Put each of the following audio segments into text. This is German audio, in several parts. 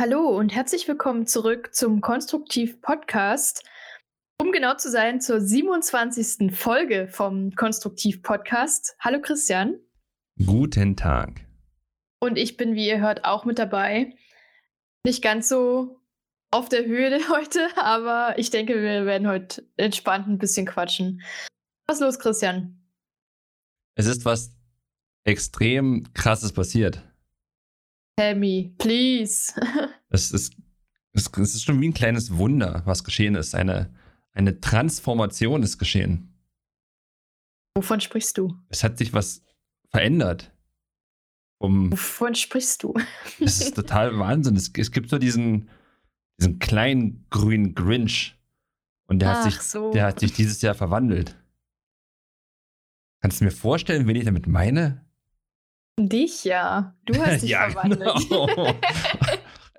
Hallo und herzlich willkommen zurück zum Konstruktiv Podcast. Um genau zu sein, zur 27. Folge vom Konstruktiv Podcast. Hallo Christian. Guten Tag. Und ich bin, wie ihr hört, auch mit dabei. Nicht ganz so auf der Höhe heute, aber ich denke, wir werden heute entspannt ein bisschen quatschen. Was ist los, Christian? Es ist was extrem krasses passiert. Me, please. es, ist, es ist schon wie ein kleines Wunder, was geschehen ist. Eine, eine Transformation ist geschehen. Wovon sprichst du? Es hat sich was verändert. Um, Wovon sprichst du? das ist total Wahnsinn. Es, es gibt so diesen, diesen kleinen grünen Grinch. Und der hat, sich, so. der hat sich dieses Jahr verwandelt. Kannst du mir vorstellen, wen ich damit meine? Dich ja. Du hast dich ja, verwandelt. Genau.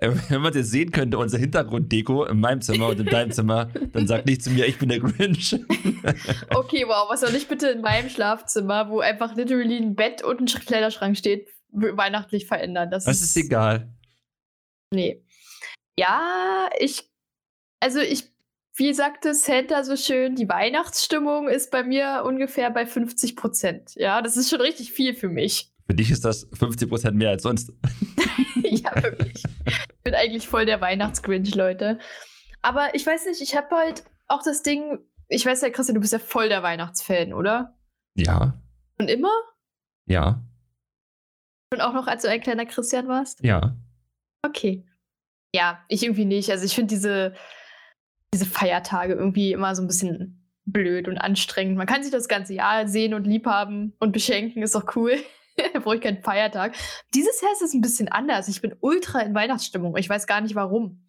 Wenn man das sehen könnte, unser Hintergrunddeko in meinem Zimmer und in deinem Zimmer, dann sag nicht zu mir, ich bin der Grinch. okay, wow, was soll ich bitte in meinem Schlafzimmer, wo einfach literally ein Bett und ein Kleiderschrank steht, weihnachtlich verändern? Das, das ist, ist egal. Nee. Ja, ich, also ich, wie sagte Santa so schön, die Weihnachtsstimmung ist bei mir ungefähr bei 50 Prozent. Ja, das ist schon richtig viel für mich. Für dich ist das 50% mehr als sonst. ja, wirklich. Ich bin eigentlich voll der Weihnachtsgrinch, Leute. Aber ich weiß nicht, ich habe halt auch das Ding, ich weiß ja, Christian, du bist ja voll der Weihnachtsfan, oder? Ja. Und immer? Ja. Und auch noch, als du ein kleiner Christian warst? Ja. Okay. Ja, ich irgendwie nicht. Also ich finde diese, diese Feiertage irgendwie immer so ein bisschen blöd und anstrengend. Man kann sich das ganze Jahr sehen und lieb haben und beschenken, ist doch cool. brauche ich keinen Feiertag. Dieses Jahr ist es ein bisschen anders. Ich bin ultra in Weihnachtsstimmung. Ich weiß gar nicht warum.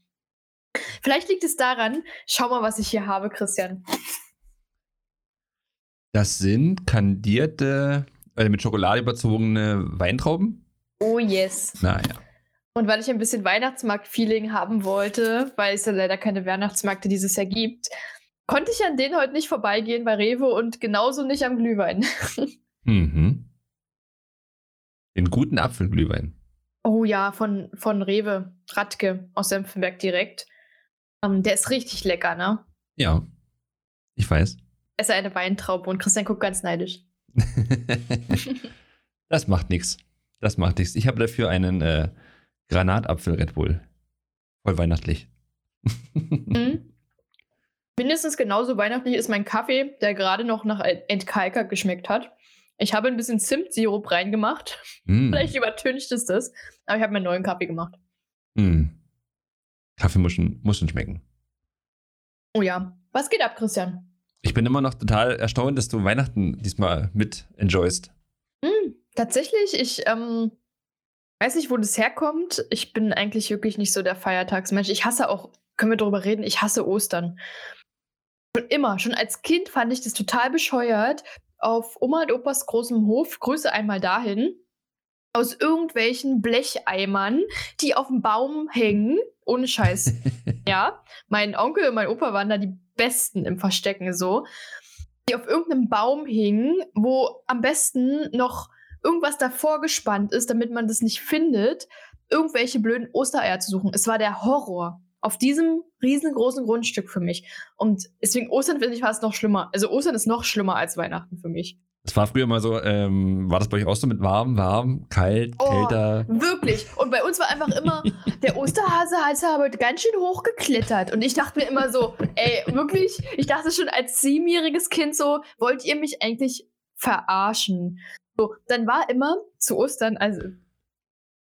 Vielleicht liegt es daran, schau mal, was ich hier habe, Christian. Das sind kandierte, äh, mit Schokolade überzogene Weintrauben? Oh yes. Naja. Und weil ich ein bisschen Weihnachtsmarkt-Feeling haben wollte, weil es ja leider keine Weihnachtsmärkte dieses Jahr gibt, konnte ich an denen heute nicht vorbeigehen bei Rewe und genauso nicht am Glühwein. mhm. Den guten Apfelglühwein. Oh ja, von, von Rewe, Radke aus Senfenberg direkt. Um, ähm, der ist richtig lecker, ne? Ja, ich weiß. Es ist eine Weintraube und Christian guckt ganz neidisch. das macht nichts. Das macht nichts. Ich habe dafür einen äh, Granatapfel Red Bull. Voll weihnachtlich. mhm. Mindestens genauso weihnachtlich ist mein Kaffee, der gerade noch nach Entkalker geschmeckt hat. Ich habe ein bisschen Zimtsirup reingemacht. Mm. Vielleicht übertüncht es das. Aber ich habe mir einen neuen Kaffee gemacht. Mm. Kaffee muss schon, muss schon schmecken. Oh ja. Was geht ab, Christian? Ich bin immer noch total erstaunt, dass du Weihnachten diesmal mit enjoyst. Mm, tatsächlich, ich ähm, weiß nicht, wo das herkommt. Ich bin eigentlich wirklich nicht so der Feiertagsmensch. Ich hasse auch, können wir darüber reden, ich hasse Ostern. Schon immer, schon als Kind fand ich das total bescheuert, auf Oma und Opas großem Hof, Grüße einmal dahin, aus irgendwelchen Blecheimern, die auf dem Baum hängen, ohne Scheiß. ja, mein Onkel und mein Opa waren da die Besten im Verstecken so, die auf irgendeinem Baum hingen, wo am besten noch irgendwas davor gespannt ist, damit man das nicht findet, irgendwelche blöden Ostereier zu suchen. Es war der Horror auf diesem riesengroßen Grundstück für mich. Und deswegen Ostern finde ich fast noch schlimmer. Also Ostern ist noch schlimmer als Weihnachten für mich. Es war früher mal so, ähm, war das bei euch auch so mit warm, warm, kalt, oh, kälter? Wirklich. Und bei uns war einfach immer, der Osterhase hat aber ganz schön hochgeklettert. Und ich dachte mir immer so, ey, wirklich, ich dachte schon als siebenjähriges Kind so, wollt ihr mich eigentlich verarschen? So, dann war immer zu Ostern, also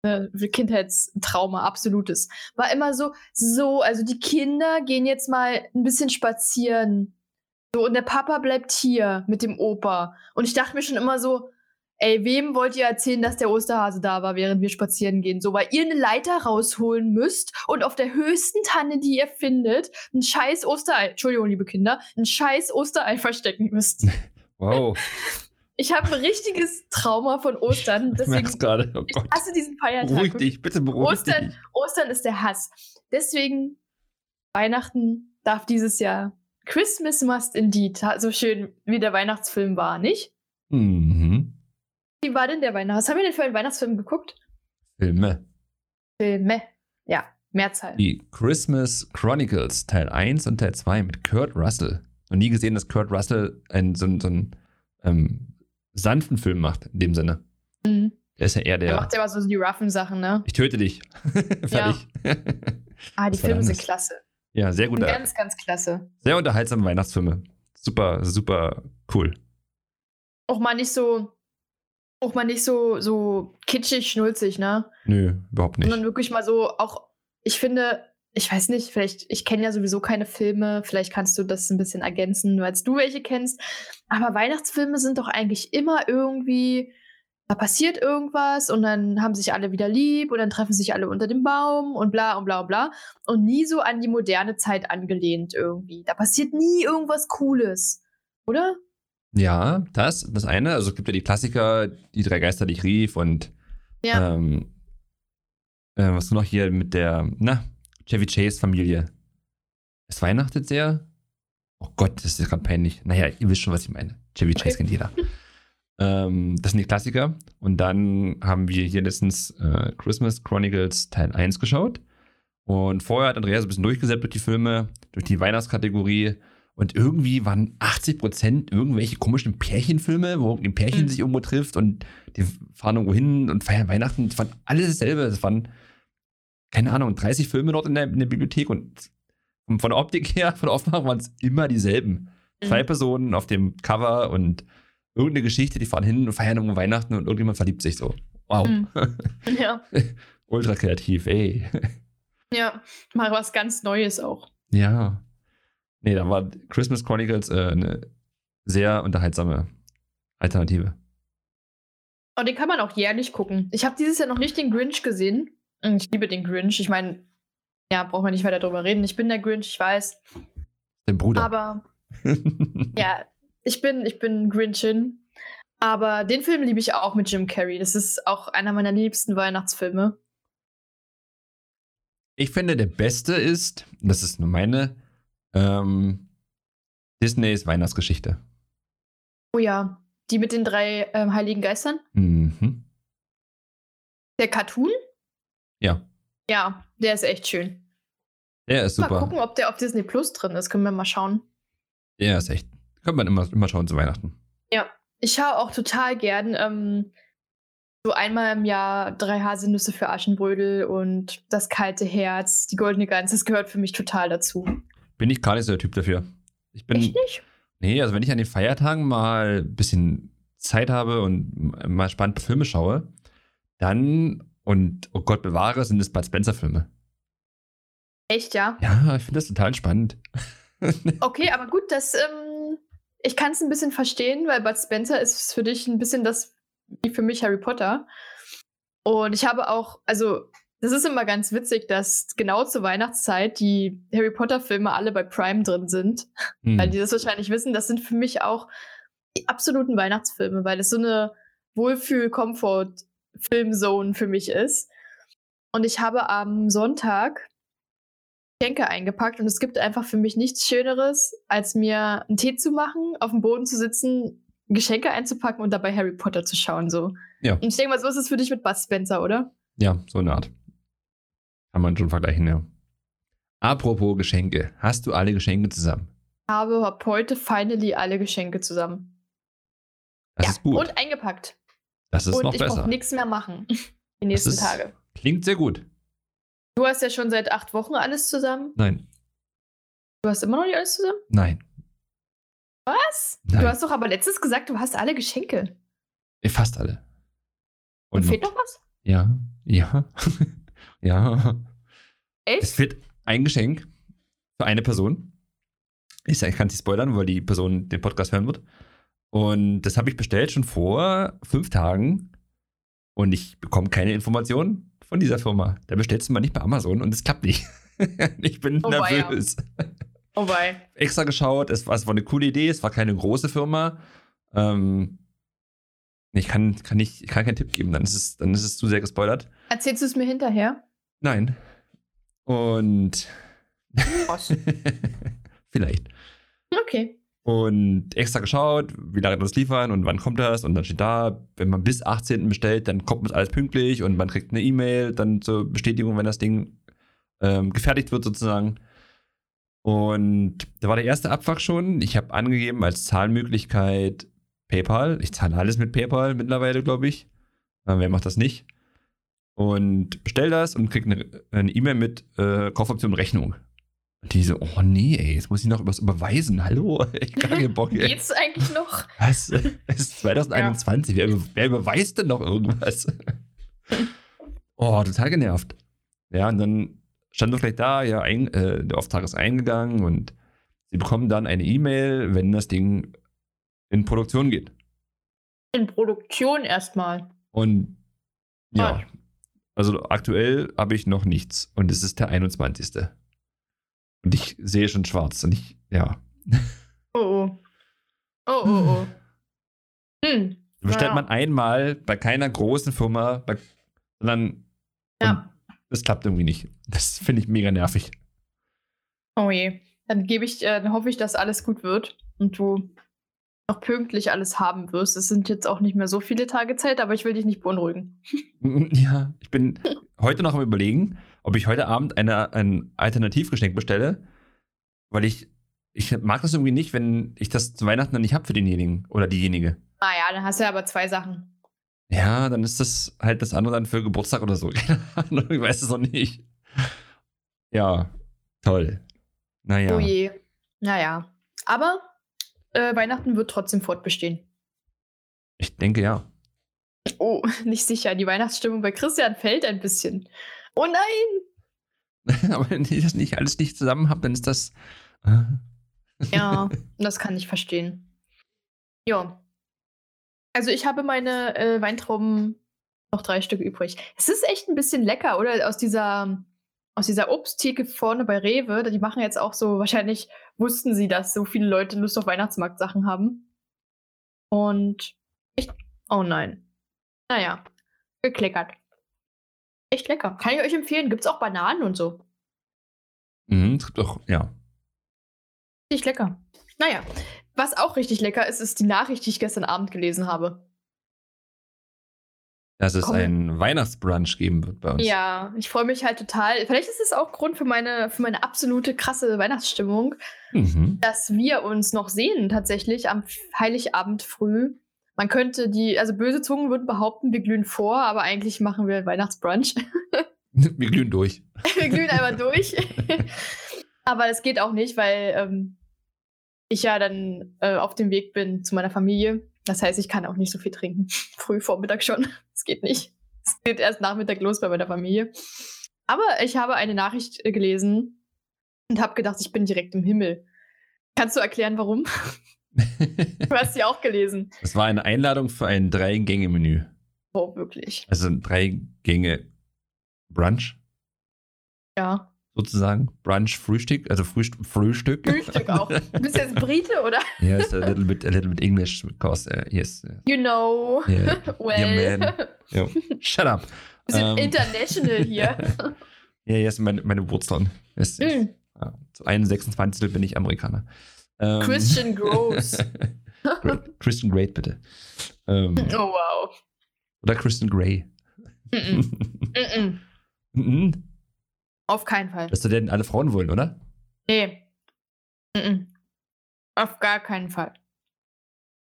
äh, Kindheitstrauma, absolutes. War immer so, so, also die Kinder gehen jetzt mal ein bisschen spazieren. So, und der Papa bleibt hier mit dem Opa. Und ich dachte mir schon immer so, ey, wem wollt ihr erzählen, dass der Osterhase da war, während wir spazieren gehen? So, weil ihr eine Leiter rausholen müsst und auf der höchsten Tanne, die ihr findet, ein scheiß Osterei, Entschuldigung, liebe Kinder, ein scheiß Osterei verstecken müsst. Wow. Ich habe ein richtiges Trauma von Ostern. Deswegen, ich gerade. Oh Gott. Ich hasse diesen Feiertag. Beruhig dich, bitte beruhig Ostern, dich. Ostern ist der Hass. Deswegen, Weihnachten darf dieses Jahr Christmas must indeed. So schön wie der Weihnachtsfilm war, nicht? Mhm. Wie war denn der Weihnachts? Was haben wir denn für einen Weihnachtsfilm geguckt? Filme. Filme. Ja. Mehrzahl. Die Christmas Chronicles Teil 1 und Teil 2 mit Kurt Russell. Noch nie gesehen, dass Kurt Russell einen, so, so einen ähm, sanften Film macht, in dem Sinne. Mhm. Der ist ja eher Der der. macht ja immer so die roughen Sachen, ne? Ich töte dich. Fertig. Ah, die Filme sind klasse. ja, sehr gut. ganz, ganz klasse. Sehr unterhaltsame Weihnachtsfilme. Super, super cool. Auch mal nicht so, auch mal nicht so, so kitschig, schnulzig, ne? Nö, überhaupt nicht. Sondern wirklich mal so auch, ich finde, ich weiß nicht, vielleicht, ich kenne ja sowieso keine Filme, vielleicht kannst du das ein bisschen ergänzen, nur als du welche kennst. Aber Weihnachtsfilme sind doch eigentlich immer irgendwie, da passiert irgendwas und dann haben sich alle wieder lieb und dann treffen sich alle unter dem Baum und bla und bla und bla. Und nie so an die moderne Zeit angelehnt irgendwie. Da passiert nie irgendwas Cooles. Oder? Ja, das, das eine. Also es gibt ja die Klassiker, die drei Geister, die ich rief und Ja. ähm, äh, was du noch hier mit der, na, Chevy Chase Familie. Es weihnachtet sehr. Oh Gott, das ist gerade peinlich. Naja, ihr wisst schon, was ich meine. Chevy Chase Okay. kennt jeder. ähm, das sind die Klassiker. Und dann haben wir hier letztens äh, Christmas Chronicles Teil 1 geschaut. Und vorher hat Andreas ein bisschen durchgesetzt durch die Filme, durch die Weihnachtskategorie. Und irgendwie waren 80% irgendwelche komischen Pärchenfilme, wo ein Pärchen Mhm. sich irgendwo trifft und die fahren irgendwo hin und feiern Weihnachten. Es waren alles dasselbe. Es waren, keine Ahnung, 30 Filme dort in der, in der Bibliothek und von der Optik her, von der Aufmachung waren es immer dieselben. Zwei Mhm. Personen auf dem Cover und irgendeine Geschichte, die fahren hin und feiern irgendwo Weihnachten und irgendjemand verliebt sich so. Wow. Mhm. Ja. Ultra kreativ, ey. Ja. Mal was ganz Neues auch. Ja. Nee, da war Christmas Chronicles äh, eine sehr unterhaltsame Alternative. Und den kann man auch jährlich gucken. Ich habe dieses Jahr noch nicht den Grinch gesehen. Ich liebe den Grinch. Ich meine, ja, braucht man nicht weiter drüber reden. Ich bin der Grinch, ich weiß. Dein Bruder. Aber ja, ich bin, ich bin Grinchin. Aber den Film liebe ich auch mit Jim Carrey. Das ist auch einer meiner liebsten Weihnachtsfilme. Ich finde, der beste ist, das ist nur meine, ähm, Disneys Weihnachtsgeschichte. Oh ja, die mit den drei ähm, heiligen Geistern. Mhm. Der Cartoon? Ja, Ja, der ist echt schön. der ist Mal super. gucken, ob der auf Disney Plus drin ist. Können wir mal schauen. Der ist echt. Könnte man immer, immer schauen zu Weihnachten. Ich schaue auch total gern ähm, so einmal im Jahr drei Haselnüsse für Aschenbrödel und das kalte Herz, die goldene Gans. Das gehört für mich total dazu. Bin ich gar nicht so der Typ dafür. Ich bin. Echt nicht? Nee, also wenn ich an den Feiertagen mal ein bisschen Zeit habe und mal spannende Filme schaue, dann, und oh Gott bewahre, sind es Bud Spencer-Filme. Echt, ja? Ja, ich finde das total spannend. Okay, aber gut, das, ähm, ich kann es ein bisschen verstehen, weil Bud Spencer ist für dich ein bisschen das, wie für mich Harry Potter. Und ich habe auch, also, das ist immer ganz witzig, dass genau zur Weihnachtszeit die Harry Potter-Filme alle bei Prime drin sind. Hm. weil die das wahrscheinlich wissen, das sind für mich auch die absoluten Weihnachtsfilme, weil es so eine Wohlfühl-Comfort-Filmzone für mich ist. Und ich habe am Sonntag Geschenke eingepackt und es gibt einfach für mich nichts Schöneres, als mir einen Tee zu machen, auf dem Boden zu sitzen, Geschenke einzupacken und dabei Harry Potter zu schauen. So. Ja. Und ich denke mal, so ist es für dich mit Bud Spencer, oder? Ja, so eine Art. Kann man schon vergleichen, ja. Apropos Geschenke. Hast du alle Geschenke zusammen? Ich habe ab heute finally alle Geschenke zusammen. Das ja, ist gut. und eingepackt. Das ist und noch ich besser. brauche nichts mehr machen die nächsten ist- Tage. Klingt sehr gut. Du hast ja schon seit acht Wochen alles zusammen. Nein, Du hast immer noch nicht alles zusammen? nein. Was? Nein. Du hast doch aber letztens gesagt, du hast alle Geschenke. Eh, Fast alle. Und Und fehlt noch was? Ja, ja, ja. Es Echt? fehlt ein Geschenk für eine Person. Ich, ich kann es nicht spoilern, weil die Person den Podcast hören wird. Und das habe ich bestellt schon vor fünf Tagen. Und ich bekomme keine Informationen von dieser Firma. Da bestellst du mal nicht bei Amazon und es klappt nicht. ich bin Oh, nervös. Oh wei. Extra geschaut, es war, es war eine coole Idee, es war keine große Firma. Ähm, ich kann, kann, nicht, ich kann keinen Tipp geben, dann ist, es, dann ist es zu sehr gespoilert. Erzählst du es mir hinterher? Nein. Und vielleicht. Okay. Und extra geschaut, wie lange das liefern und wann kommt das. Und dann steht da, wenn man bis 18. bestellt, dann kommt das alles pünktlich und man kriegt eine E-Mail dann zur Bestätigung, wenn das Ding ähm, gefertigt wird sozusagen. Und da war der erste Abfuck schon. Ich habe angegeben als Zahlmöglichkeit PayPal. Ich zahle alles mit PayPal mittlerweile, glaube ich. Äh, wer macht das nicht? Und bestell das und krieg eine E-Mail mit äh, Kaufoption Rechnung. Und die so, oh nee, ey, jetzt muss ich noch was überweisen. Hallo, ich gar keinen Bock. Ey. Geht's eigentlich noch? Was? Es ist 2021. Ja. Wer, wer überweist denn noch irgendwas? oh, total genervt. Ja, und dann stand doch gleich da, ja, ein, äh, der Auftrag ist eingegangen und sie bekommen dann eine E-Mail, wenn das Ding in Produktion geht. In Produktion erstmal. Und ja, ah. also aktuell habe ich noch nichts und es ist der 21. Und ich sehe schon schwarz und ich, ja. Oh oh. Oh oh oh. Hm. Bestellt ja. man einmal bei keiner großen Firma, bei, sondern ja. das klappt irgendwie nicht. Das finde ich mega nervig. Oh je. Dann gebe ich, äh, dann hoffe ich, dass alles gut wird und du noch pünktlich alles haben wirst. Es sind jetzt auch nicht mehr so viele Tage Zeit, aber ich will dich nicht beunruhigen. Ja, ich bin heute noch am überlegen, ob ich heute Abend eine, ein Alternativgeschenk bestelle, weil ich, ich mag das irgendwie nicht, wenn ich das zu Weihnachten dann nicht habe für denjenigen oder diejenige. Ah ja, dann hast du ja aber zwei Sachen. Ja, dann ist das halt das andere dann für Geburtstag oder so. Keine Ahnung, ich weiß es noch nicht. Ja, toll. Naja. Oh je. Naja. Aber äh, Weihnachten wird trotzdem fortbestehen. Ich denke ja. Oh, nicht sicher. Die Weihnachtsstimmung bei Christian fällt ein bisschen. Oh nein! Aber wenn ihr das nicht alles nicht zusammen habt, dann ist das. Äh. ja, das kann ich verstehen. Ja. Also ich habe meine äh, Weintrauben noch drei Stück übrig. Es ist echt ein bisschen lecker, oder? Aus dieser, aus dieser Obsttheke vorne bei Rewe, die machen jetzt auch so, wahrscheinlich wussten sie, dass so viele Leute Lust auf Weihnachtsmarktsachen haben. Und ich. Oh nein. Naja, gekleckert. Echt lecker. Kann ich euch empfehlen. Gibt es auch Bananen und so. Mhm, es gibt auch, ja. Richtig lecker. Naja, was auch richtig lecker ist, ist die Nachricht, die ich gestern Abend gelesen habe. Dass es Komm. einen Weihnachtsbrunch geben wird bei uns. Ja, ich freue mich halt total. Vielleicht ist es auch Grund für meine, für meine absolute krasse Weihnachtsstimmung, mhm. dass wir uns noch sehen tatsächlich am Heiligabend früh man könnte die, also böse Zungen würden behaupten, wir glühen vor, aber eigentlich machen wir Weihnachtsbrunch. wir glühen durch. wir glühen einmal durch. aber es geht auch nicht, weil ähm, ich ja dann äh, auf dem Weg bin zu meiner Familie. Das heißt, ich kann auch nicht so viel trinken. Früh Vormittag schon. Es geht nicht. Es geht erst Nachmittag los bei meiner Familie. Aber ich habe eine Nachricht äh, gelesen und habe gedacht, ich bin direkt im Himmel. Kannst du erklären, warum? Du hast sie auch gelesen. Das war eine Einladung für ein Drei-Gänge-Menü. Oh, wirklich. Also ein Drei-Gänge-Brunch. Ja. Sozusagen. Brunch, Frühstück, also Frühstück. Frühstück, Frühstück auch. Du bist jetzt Brite, oder? Yes, a little bit, a little bit English, because, uh, yes. You know. Yeah, well. Yeah. Yo, shut up. Wir sind um, international hier. ja, yes, meine, meine Wurzeln. Yes, yes. Mm. Ja, zu 1,26 bin ich Amerikaner. Ähm, Christian Gross. Christian Great, bitte. Ähm, oh, wow. Oder Christian Grey. Mm -mm. Mm Auf keinen Fall. Dass du denn alle Frauen wollen, oder? Nee. Auf gar keinen Fall.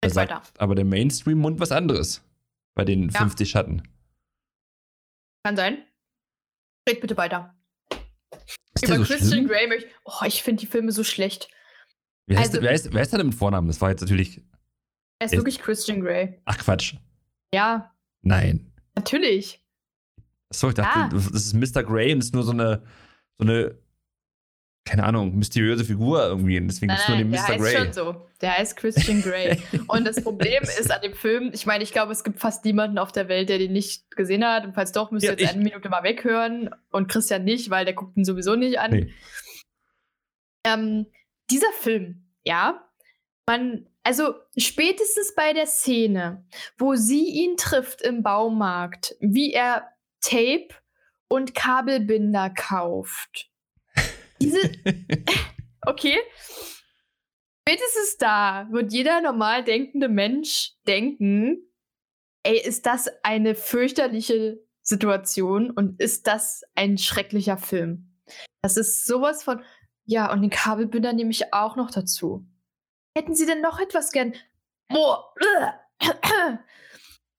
Da sagt aber der Mainstream-Mund was anderes. Bei den ja. 50 Schatten. Kann sein. Red bitte weiter. Ist Über so Christian Grey möchte. Oh, ich finde die Filme so schlecht. Wie heißt, also, wer, ist, wer ist denn mit Vornamen? Das war jetzt natürlich. Er ist wirklich Christian Grey. Ach Quatsch. Ja. Nein. Natürlich. Achso, ich dachte, ah. das ist Mr. Grey und ist nur so eine, so eine, keine Ahnung, mysteriöse Figur irgendwie. Und deswegen ist nur den Mr. Der heißt schon so. Der heißt Christian Grey. und das Problem ist an dem Film, ich meine, ich glaube, es gibt fast niemanden auf der Welt, der den nicht gesehen hat. Und falls doch, müsst ihr ja, jetzt eine Minute mal weghören. Und Christian nicht, weil der guckt ihn sowieso nicht an. Nee. Ähm, dieser Film, ja, man, also spätestens bei der Szene, wo sie ihn trifft im Baumarkt, wie er Tape und Kabelbinder kauft. Diese, okay, spätestens da wird jeder normal denkende Mensch denken, ey, ist das eine fürchterliche Situation und ist das ein schrecklicher Film? Das ist sowas von. Ja, und den Kabelbinder nehme ich auch noch dazu. Hätten Sie denn noch etwas gern? Boah.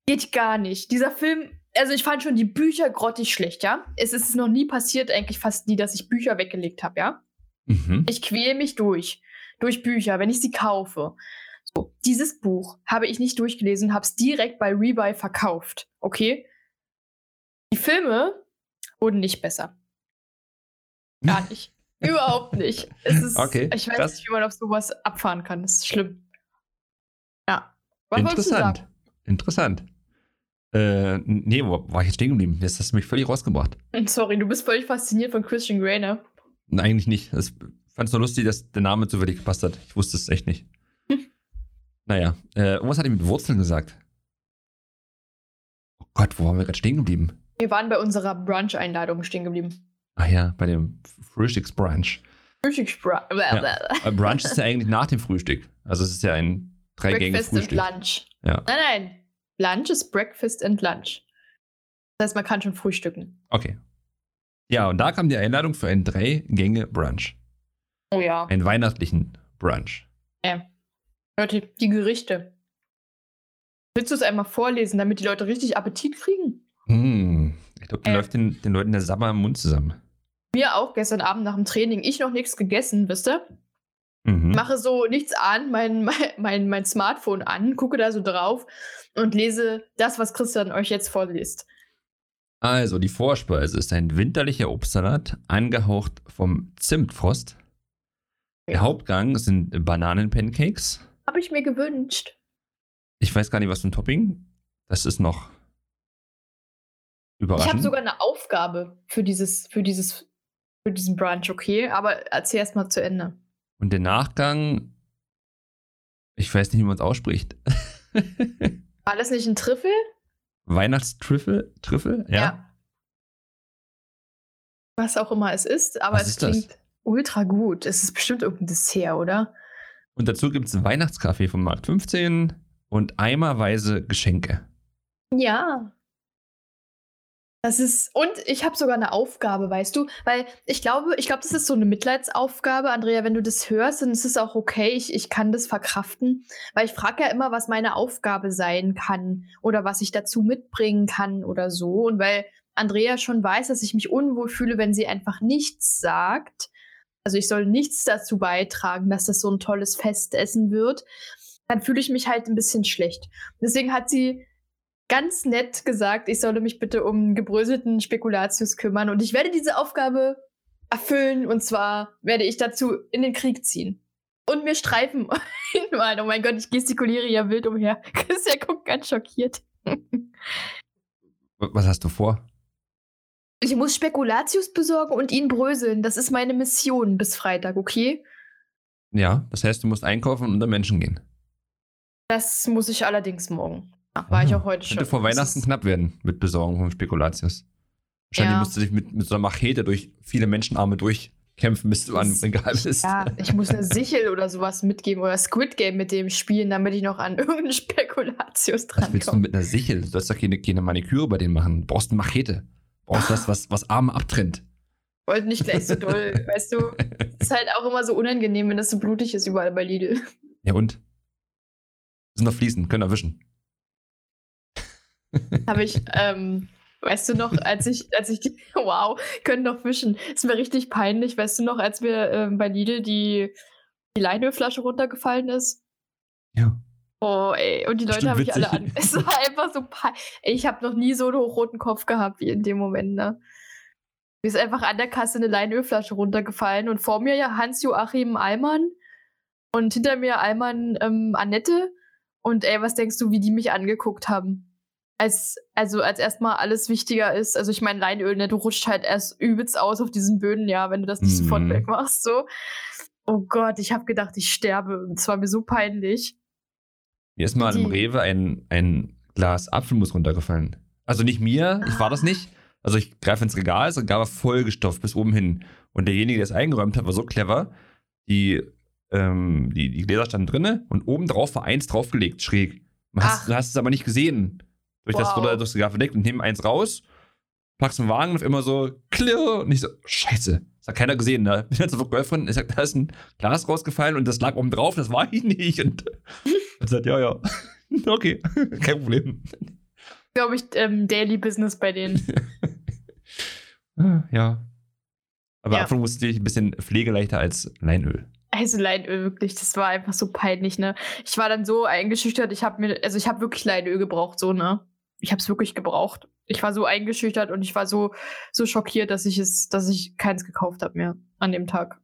Geht gar nicht. Dieser Film, also ich fand schon die Bücher grottig schlecht, ja. Es ist noch nie passiert, eigentlich fast nie, dass ich Bücher weggelegt habe, ja. Mhm. Ich quäle mich durch. Durch Bücher, wenn ich sie kaufe. So, dieses Buch habe ich nicht durchgelesen, habe es direkt bei Rebuy verkauft. Okay? Die Filme wurden nicht besser. Gar nicht. Überhaupt nicht. Es ist, Okay, ich weiß krass. nicht, wie man auf sowas abfahren kann. Das ist schlimm. Ja. Was wolltest du Interessant. sagen? Interessant. Äh, nee, wo war ich jetzt stehen geblieben? Jetzt hast du mich völlig rausgebracht. Sorry, du bist völlig fasziniert von Christian Grey, ne? Nein, eigentlich nicht. Ich fand es nur lustig, dass der Name zufällig gepasst hat. Ich wusste es echt nicht. Hm. Naja, äh, irgendwas hat er mit Wurzeln gesagt. Oh Gott, wo waren wir gerade stehen geblieben? Wir waren bei unserer Brunch-Einladung stehen geblieben. Ach ja, bei dem Frühstücksbrunch. Frühstücksbrunch. Äh, Brunch ist ja eigentlich nach dem Frühstück. Also es ist ja ein Breakfast und Drei-Gänge-Frühstück. Lunch. Ja, Nein, nein. Lunch ist Breakfast and Lunch. Das heißt, man kann schon frühstücken. okay. Ja, und da kam die Einladung für einen Drei-Gänge-Brunch. Oh ja. Einen weihnachtlichen Brunch. Leute, die Gerichte. Willst du es einmal vorlesen, damit die Leute richtig Appetit kriegen? Hm. Ich glaube, da Äh. läuft den, den Leuten der Sabber im Mund zusammen. Mir auch gestern Abend nach dem Training. Ich noch nichts gegessen, wisst ihr? Mhm. Mache so nichts an, mein, mein, mein, mein Smartphone an, gucke da so drauf und lese das, was Christian euch jetzt vorliest. Also, die Vorspeise ist ein winterlicher Obstsalat, angehaucht vom Zimtfrost. Der Ja. Hauptgang sind Bananenpancakes. Habe ich mir gewünscht. Ich weiß gar nicht, was für ein Topping. Das ist noch Ich überraschend. habe sogar eine Aufgabe für dieses, für dieses, für diesen Brunch, okay? Aber erzähl erst mal zu Ende. Und der Nachgang, ich weiß nicht, wie man es ausspricht. War das nicht ein Trüffel? Weihnachtstrüffel? Trüffel? Ja. Was auch immer es ist, aber Was es ist das? klingt ultra gut. Es ist bestimmt irgendein Dessert, oder? Und dazu gibt es Weihnachtskaffee vom Markt 15 und eimerweise Geschenke. Ja. Das ist und ich habe sogar eine Aufgabe, weißt du, weil ich glaube, ich glaube, das ist so eine Mitleidsaufgabe, Andrea, wenn du das hörst, dann ist es auch okay, ich, ich kann das verkraften, weil ich frage ja immer, was meine Aufgabe sein kann oder was ich dazu mitbringen kann oder so und weil Andrea schon weiß, dass ich mich unwohl fühle, wenn sie einfach nichts sagt. Also ich soll nichts dazu beitragen, dass das so ein tolles Festessen wird. Dann fühle ich mich halt ein bisschen schlecht. Deswegen hat sie ganz nett gesagt, ich solle mich bitte um gebröselten Spekulatius kümmern und ich werde diese Aufgabe erfüllen und zwar werde ich dazu in den Krieg ziehen und mir Streifen hinmalen. Oh mein Gott, ich gestikuliere ja wild umher. Christian guckt ganz schockiert. Was hast du vor? Ich muss Spekulatius besorgen und ihn bröseln. Das ist meine Mission bis Freitag, okay? Ja, das heißt, du musst einkaufen und unter Menschen gehen. Das muss ich allerdings morgen. Ja, war ich Ah, auch heute schon. Könnte vor Das Weihnachten knapp werden mit Besorgung von Spekulatius. Wahrscheinlich Ja. musst du dich mit, mit so einer Machete durch viele Menschenarme durchkämpfen, bis du an Das- Regal bist. Ja, ich muss eine Sichel oder sowas mitgeben oder Squid Game mit dem spielen, damit ich noch an irgendeinen Spekulatius Was willst du mit einer Sichel? Du sollst doch keine, keine Maniküre bei denen machen. Du brauchst eine Machete. Du brauchst was, was, was Arme abtrennt. Wollte nicht gleich so doll, weißt du? Ist halt auch immer so unangenehm, wenn das so blutig ist überall bei Lidl. Ja und? Sind noch Fliesen, können erwischen. Habe ich, ähm, weißt du noch, als ich, als ich die, wow, können doch wischen. Ist mir richtig peinlich, weißt du noch, als wir ähm, bei Lidl die, die Leinölflasche runtergefallen ist? Ja. Oh, ey, und die Leute Bestimmt haben mich alle an. witzig. Es war einfach so peinlich. Ich habe noch nie so einen hochroten Kopf gehabt wie in dem Moment, ne? Mir ist einfach an der Kasse eine Leinölflasche runtergefallen und vor mir ja Hans-Joachim Allmann und hinter mir Allmann ähm, Annette. Und ey, was denkst du, wie die mich angeguckt haben? Als, also als erstmal alles wichtiger ist. Also ich meine, Leinöl, ne, du rutscht halt erst übelst aus auf diesen Böden, ja, wenn du das nicht sofort Mhm. wegmachst, so. Oh Gott, ich habe gedacht, ich sterbe. Es war mir so peinlich. Mir ist mal im Die- Rewe ein, ein Glas Apfelmus runtergefallen. Also nicht mir, ich war das nicht. Also ich greife ins Regal, das Regal war vollgestopft bis oben hin. Und derjenige, der es eingeräumt hat, war so clever. Die, ähm, die, die Gläser standen drinne und oben drauf war eins draufgelegt, schräg. Du hast, hast es aber nicht gesehen. Durch das Wow. wurde durchs Regal verdeckt und nehmen eins raus. packst den Wagen und immer so, klirr. Und ich so, scheiße. Das hat keiner gesehen, ne? Bin halt so vor Girlfriend, ich sag, da ist ein Glas rausgefallen und das lag oben drauf, das war ich nicht. Und er sagt, ja, ja. okay, kein Problem. Glaube ich, ähm, Daily Business bei denen. ja. Aber Ja. Apfel musste ich ein bisschen pflegeleichter als Leinöl. Also Leinöl, wirklich, das war einfach so peinlich, ne? Ich war dann so eingeschüchtert, ich habe mir, also ich habe wirklich Leinöl gebraucht, so, ne? Ich habe es wirklich gebraucht. Ich war so eingeschüchtert und ich war so, so schockiert, dass ich es, dass ich keins gekauft habe mehr an dem Tag.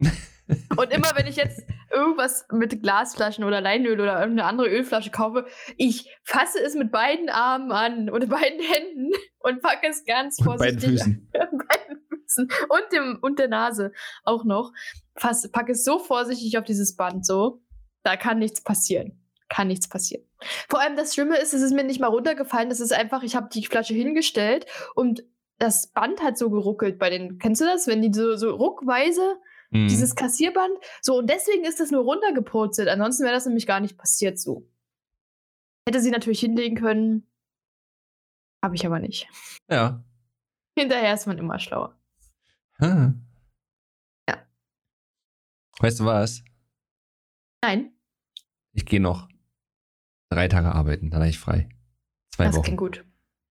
und immer wenn ich jetzt irgendwas mit Glasflaschen oder Leinöl oder irgendeine andere Ölflasche kaufe, ich fasse es mit beiden Armen an oder beiden Händen und packe es ganz beiden vorsichtig Füßen. an beiden Füßen und dem und der Nase auch noch. Fass, packe es so vorsichtig auf dieses Band so, da kann nichts passieren. Kann nichts passieren. Vor allem das Schlimme ist, es ist mir nicht mal runtergefallen. Das ist einfach, ich habe die Flasche hingestellt und das Band hat so geruckelt bei den. Kennst du das, wenn die so, so ruckweise Mhm. dieses Kassierband so und deswegen ist das nur runtergepurzelt. Ansonsten wäre das nämlich gar nicht passiert so. Hätte sie natürlich hinlegen können, habe ich aber nicht. Ja. Hinterher ist man immer schlauer. Ah. Ja. Weißt du was? Nein, Ich gehe noch drei Tage arbeiten, dann habe ich frei. Zwei das Wochen. klingt gut.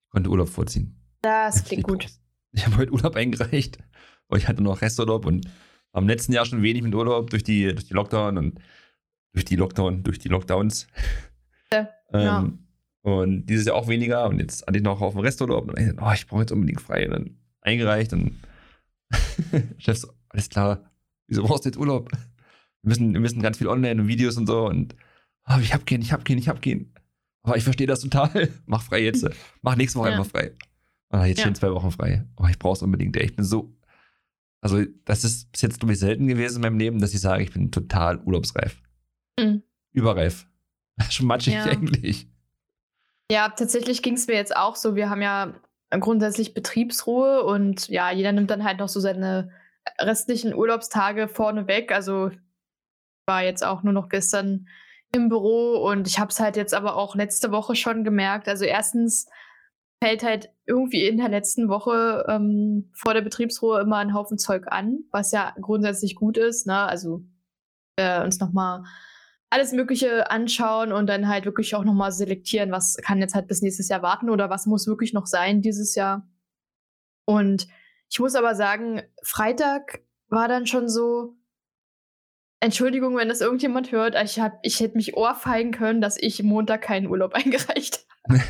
Ich konnte Urlaub vorziehen. Das klingt gut. Ich habe heute Urlaub eingereicht. Und ich hatte noch Resturlaub und am letzten Jahr schon wenig mit Urlaub durch die, durch die Lockdown und durch die Lockdown, durch die Lockdowns. Ja, ähm. Und dieses Jahr auch weniger. Und jetzt hatte ich noch auf dem Resturlaub und ich gesagt, oh, ich brauche jetzt unbedingt frei. Und dann eingereicht und Chef so, alles klar, wieso brauchst du jetzt Urlaub? Wir müssen, wir müssen ganz viel online und Videos und so und oh, ich hab keinen, ich hab keinen, ich hab keinen. Aber ich verstehe das total. Mach frei jetzt. Mach nächste Woche Ja. einfach frei. Ah, jetzt Ja. stehen zwei Wochen frei. Oh, ich brauch's unbedingt. ey. Ich bin so. Also, das ist bis jetzt, glaube ich, selten gewesen in meinem Leben, dass ich sage, ich bin total urlaubsreif. Mhm. Überreif. Schon matschig Ja. eigentlich. Ja, tatsächlich ging es mir jetzt auch so. Wir haben ja grundsätzlich Betriebsruhe und ja, jeder nimmt dann halt noch so seine restlichen Urlaubstage vorne weg. Also war jetzt auch nur noch gestern im Büro und ich habe es halt jetzt aber auch letzte Woche schon gemerkt. Also erstens fällt halt irgendwie in der letzten Woche ähm, vor der Betriebsruhe immer ein Haufen Zeug an, was ja grundsätzlich gut ist. Ne? Also äh, uns nochmal alles Mögliche anschauen und dann halt wirklich auch nochmal selektieren, was kann jetzt halt bis nächstes Jahr warten oder was muss wirklich noch sein dieses Jahr. Und ich muss aber sagen, Freitag war dann schon so, Entschuldigung, wenn das irgendjemand hört, ich, hab, ich hätte mich ohrfeigen können, dass ich Montag keinen Urlaub eingereicht habe.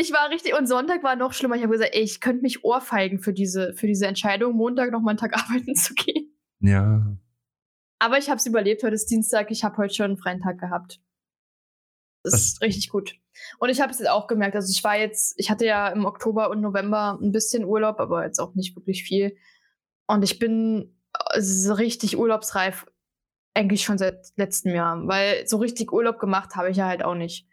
Ich war richtig, und Sonntag war noch schlimmer. Ich habe gesagt, ey, ich könnte mich ohrfeigen für diese, für diese Entscheidung, Montag noch mal einen Tag arbeiten zu gehen. ja. Aber ich habe es überlebt. Heute ist Dienstag. Ich habe heute schon einen freien Tag gehabt. Das Das- ist richtig gut. Und ich habe es jetzt auch gemerkt. Also ich war jetzt, ich hatte ja im Oktober und November ein bisschen Urlaub, aber jetzt auch nicht wirklich viel. Und ich bin so richtig urlaubsreif eigentlich schon seit letztem Jahr, weil so richtig Urlaub gemacht habe ich ja halt auch nicht.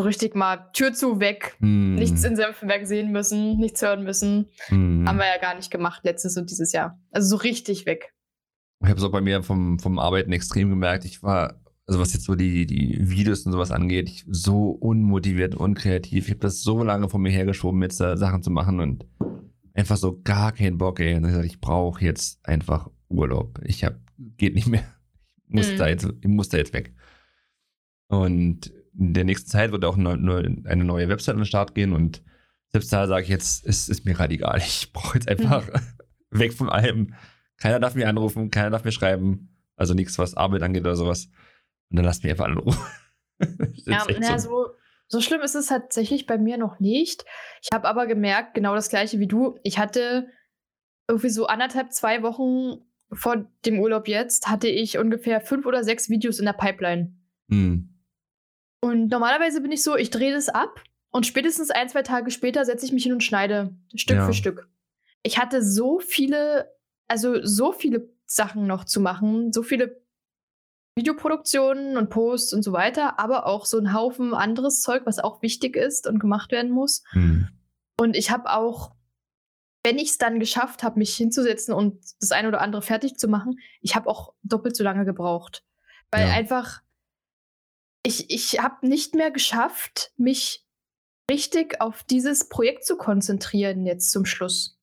So richtig mal Tür zu, weg, Hm. nichts in Senfenberg sehen müssen, nichts hören müssen. Hm. Haben wir ja gar nicht gemacht letztes und dieses Jahr. Also so richtig weg. Ich habe es auch bei mir vom, vom Arbeiten extrem gemerkt. Ich war, also was jetzt so die, die Videos und sowas angeht, ich so unmotiviert, unkreativ. Ich habe das so lange von mir hergeschoben, jetzt da Sachen zu machen und einfach so gar keinen Bock, ey. Und dann gesagt, ich brauche jetzt einfach Urlaub. Ich hab, geht nicht mehr. Ich muss, Mhm. da jetzt, ich muss da jetzt weg. Und in der nächsten Zeit wird auch eine neue Website an den Start gehen und selbst da sage ich jetzt, es ist mir gerade egal. Ich brauche jetzt einfach weg von allem. Keiner darf mir anrufen, keiner darf mir schreiben. Also nichts, was Arbeit angeht oder sowas. Und dann lasst mich einfach ist Ja, na, so. so, so schlimm ist es tatsächlich bei mir noch nicht. Ich habe aber gemerkt, genau das gleiche wie du. Ich hatte irgendwie so anderthalb, zwei Wochen vor dem Urlaub jetzt, hatte ich ungefähr fünf oder sechs Videos in der Pipeline. Hm. Und normalerweise bin ich so, ich drehe das ab und spätestens ein, zwei Tage später setze ich mich hin und schneide, Stück Ja. für Stück. Ich hatte so viele, also so viele Sachen noch zu machen, so viele Videoproduktionen und Posts und so weiter, aber auch so ein Haufen anderes Zeug, was auch wichtig ist und gemacht werden muss. Hm. Und ich habe auch, wenn ich es dann geschafft habe, mich hinzusetzen und das eine oder andere fertig zu machen, ich habe auch doppelt so lange gebraucht. Weil Ja. einfach, ich, ich habe nicht mehr geschafft, mich richtig auf dieses Projekt zu konzentrieren jetzt zum Schluss.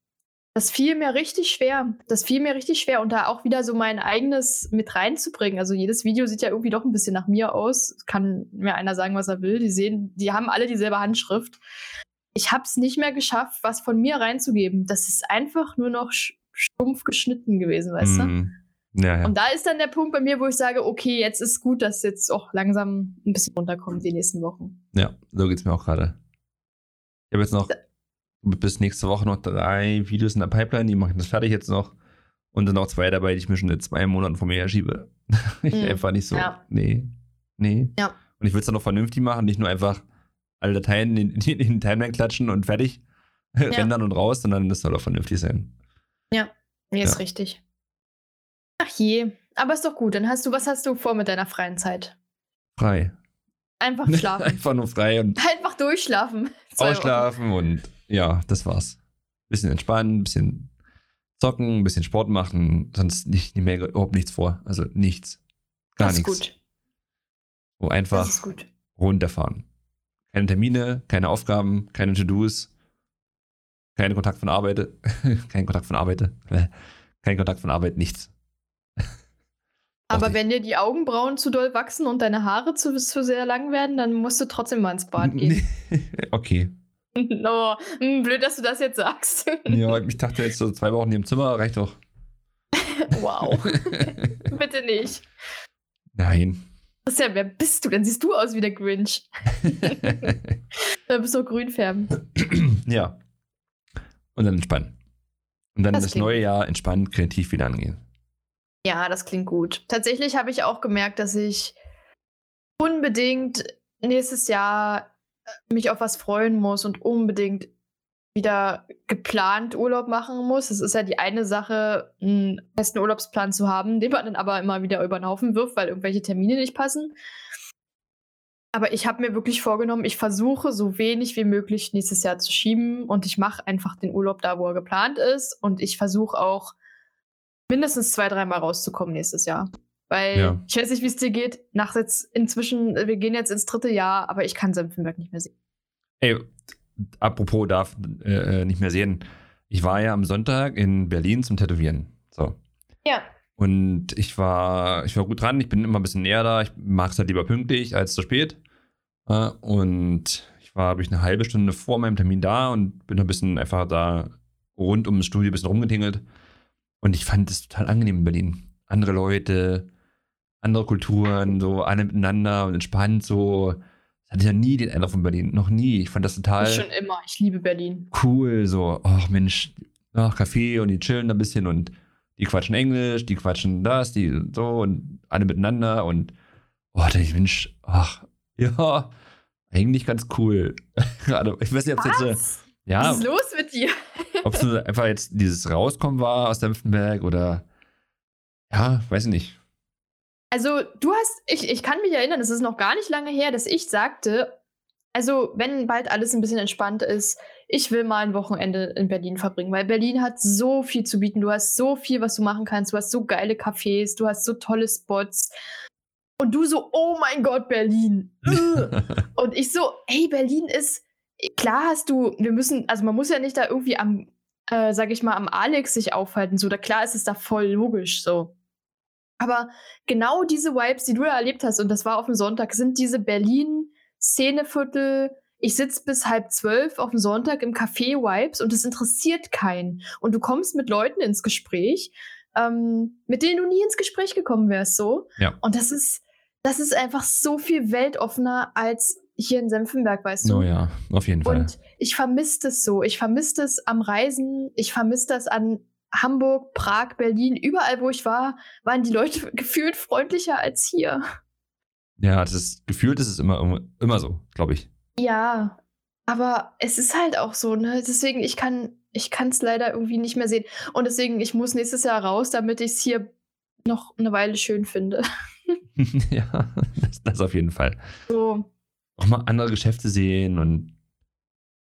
Das fiel mir richtig schwer. Das fiel mir richtig schwer und da auch wieder so mein eigenes mit reinzubringen. Also jedes Video sieht ja irgendwie doch ein bisschen nach mir aus. Kann mir einer sagen, was er will. Die sehen, die haben alle dieselbe Handschrift. Ich habe es nicht mehr geschafft, was von mir reinzugeben. Das ist einfach nur noch stumpf geschnitten gewesen, weißt du? Mm. Ja, ja. Und da ist dann der Punkt bei mir, wo ich sage, okay, jetzt ist gut, dass jetzt auch langsam ein bisschen runterkommt die nächsten Wochen. Ja, so geht's mir auch gerade. Ich habe jetzt noch bis nächste Woche noch drei Videos in der Pipeline, die mache ich das fertig jetzt noch. Und dann noch zwei dabei, die ich mir schon in zwei Monaten von mir herschiebe. ich Mhm, einfach nicht so, ja. nee, nee. Ja. Und ich will es dann noch vernünftig machen, nicht nur einfach alle Dateien in, in, in den Timeline klatschen und fertig rendern und raus, sondern das soll auch vernünftig sein. Nee, ist Ja. richtig. Ach je. Aber ist doch gut. Dann hast du, was hast du vor mit deiner freien Zeit? Frei. Einfach schlafen. einfach nur frei und Einfach durchschlafen. Ausschlafen und ja, das war's. Bisschen entspannen, bisschen zocken, ein bisschen Sport machen, sonst nicht, nicht mehr überhaupt nichts vor. Also nichts. Gar Das ist nichts. gut. Wo einfach Das ist gut. runterfahren. Keine Termine, keine Aufgaben, keine To-Dos, kein Kontakt von Arbeit, kein Kontakt von Arbeit, äh, kein Kontakt von Arbeit, nichts. Aber nicht. wenn dir die Augenbrauen zu doll wachsen und deine Haare zu, zu sehr lang werden, dann musst du trotzdem mal ins Bad gehen. okay. oh, hm, blöd, dass du das jetzt sagst. Ja, ich dachte jetzt so zwei Wochen hier im Zimmer reicht doch. wow. Bitte nicht. Nein. Christian, wer bist du? Dann siehst du aus wie der Grinch. Da bist du grün färben. ja. Und dann entspannen. Und dann Das das, neue. Jahr entspannt kreativ wieder angehen. Ja, das klingt gut. Tatsächlich habe ich auch gemerkt, dass ich unbedingt nächstes Jahr mich auf was freuen muss und unbedingt wieder geplant Urlaub machen muss. Es ist ja die eine Sache, einen festen Urlaubsplan zu haben, den man dann aber immer wieder über den Haufen wirft, weil irgendwelche Termine nicht passen. Aber ich habe mir wirklich vorgenommen, ich versuche so wenig wie möglich nächstes Jahr zu schieben und ich mache einfach den Urlaub da, wo er geplant ist und ich versuche auch mindestens zwei, dreimal rauszukommen nächstes Jahr. Weil Ja. ich weiß nicht, wie es dir geht. Nach jetzt inzwischen, wir gehen jetzt ins dritte Jahr, aber ich kann Senftenberg nicht mehr sehen. Ey, apropos darf äh, nicht mehr sehen. Ich war ja am Sonntag in Berlin zum Tätowieren. So. Ja. Und ich war, ich war gut dran. Ich bin immer ein bisschen näher da. Ich mag es halt lieber pünktlich als zu spät. Äh, Und ich war, glaube ich, eine halbe Stunde vor meinem Termin da und bin ein bisschen einfach da rund um das Studio ein bisschen rumgetingelt. Und ich fand es total angenehm in Berlin. Andere Leute, andere Kulturen, so alle miteinander und entspannt, so. Das hatte ich ja nie den Eindruck von Berlin. Noch nie. Ich fand das total Schon immer. Ich liebe Berlin. cool, so, ach Mensch, ach, Kaffee und die chillen da ein bisschen und die quatschen Englisch, die quatschen das, die so und alle miteinander und oh, da ich, Mensch, ach, ja, eigentlich ganz cool. Gerade, ich weiß nicht, ob es jetzt, Was? ja, Was ist los mit dir? ob es einfach jetzt dieses Rauskommen war aus Dämpfenberg oder, ja, weiß ich nicht. Also, du hast, ich, ich kann mich erinnern, es ist noch gar nicht lange her, dass ich sagte, also, wenn bald alles ein bisschen entspannt ist, ich will mal ein Wochenende in Berlin verbringen, weil Berlin hat so viel zu bieten. Du hast so viel, was du machen kannst. Du hast so geile Cafés, du hast so tolle Spots. Und du so, oh mein Gott, Berlin. Und ich so, hey, Berlin ist, klar hast du, wir müssen, also man muss ja nicht da irgendwie am, äh, sag ich mal, am Alex sich aufhalten. So, da klar ist es da voll logisch so. Aber genau diese Vibes, die du da erlebt hast, und das war auf dem Sonntag, sind diese Berlin-Szeneviertel. Ich sitze bis halb zwölf auf dem Sonntag im Café Vibes und es interessiert keinen. Und du kommst mit Leuten ins Gespräch, ähm, mit denen du nie ins Gespräch gekommen wärst, so. Ja. Und das ist, das ist einfach so viel weltoffener als hier in Senfenberg, weißt du? Oh ja, auf jeden Fall. Und ich vermisse das so. Ich vermisse das am Reisen. Ich vermisse das an Hamburg, Prag, Berlin. Überall, wo ich war, waren die Leute gefühlt freundlicher als hier. ja, das ist, gefühlt ist es immer, immer so, glaube ich. Ja, aber es ist halt auch so, ne? Deswegen, ich kann ich kann es leider irgendwie nicht mehr sehen. Und deswegen, ich muss nächstes Jahr raus, damit ich es hier noch eine Weile schön finde. ja, das, das auf jeden Fall. So, Auch mal andere Geschäfte sehen und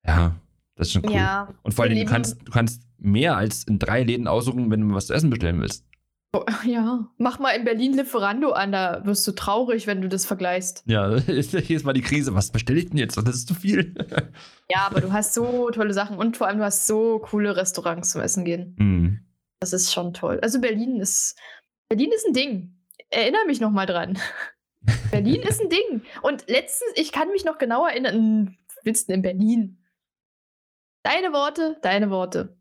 ja, das ist schon cool. ja. Und vor allem, du kannst, du kannst mehr als in drei Läden aussuchen, wenn du was zu essen bestellen willst. Oh, ja, mach mal in Berlin Lieferando an, da wirst du traurig, wenn du das vergleichst. Ja, hier ist mal die Krise. Was bestelle ich denn jetzt? Das ist zu viel. Ja, aber du hast so tolle Sachen und vor allem du hast so coole Restaurants zum Essen gehen. Mhm. Das ist schon toll. Also Berlin ist Berlin ist ein Ding. Erinnere mich noch mal dran. Berlin ist ein Ding. Und letztens, ich kann mich noch genau erinnern, willst du in Berlin? Deine Worte, deine Worte.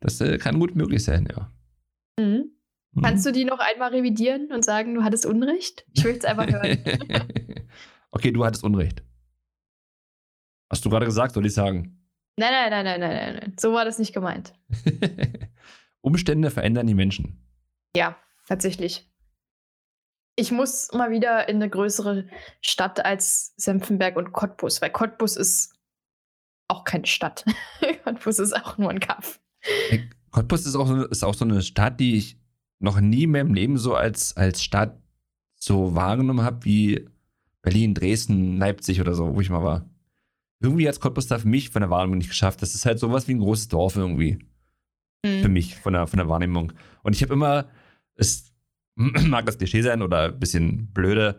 Das äh, kann gut möglich sein, ja. Mhm. Mhm. Kannst du die noch einmal revidieren und sagen, du hattest Unrecht? Ich will es einfach hören. okay, du hattest Unrecht. Hast du gerade gesagt, soll ich sagen? Nein, nein, nein, nein, nein, nein, nein. So war das nicht gemeint. Umstände verändern die Menschen. Ja, tatsächlich. Ich muss mal wieder in eine größere Stadt als Senfenberg und Cottbus, weil Cottbus ist auch keine Stadt. Cottbus ist auch nur ein Kaff. Cottbus ist auch, so, ist auch so eine Stadt, die ich noch nie in meinem Leben so als, als Stadt so wahrgenommen habe wie Berlin, Dresden, Leipzig oder so, wo ich mal war. Irgendwie hat Cottbus da für mich von der Wahrnehmung nicht geschafft. Das ist halt sowas wie ein großes Dorf irgendwie. Mhm. Für mich, von der, von der Wahrnehmung. Und ich habe immer, es mag das Klischee sein oder ein bisschen blöde,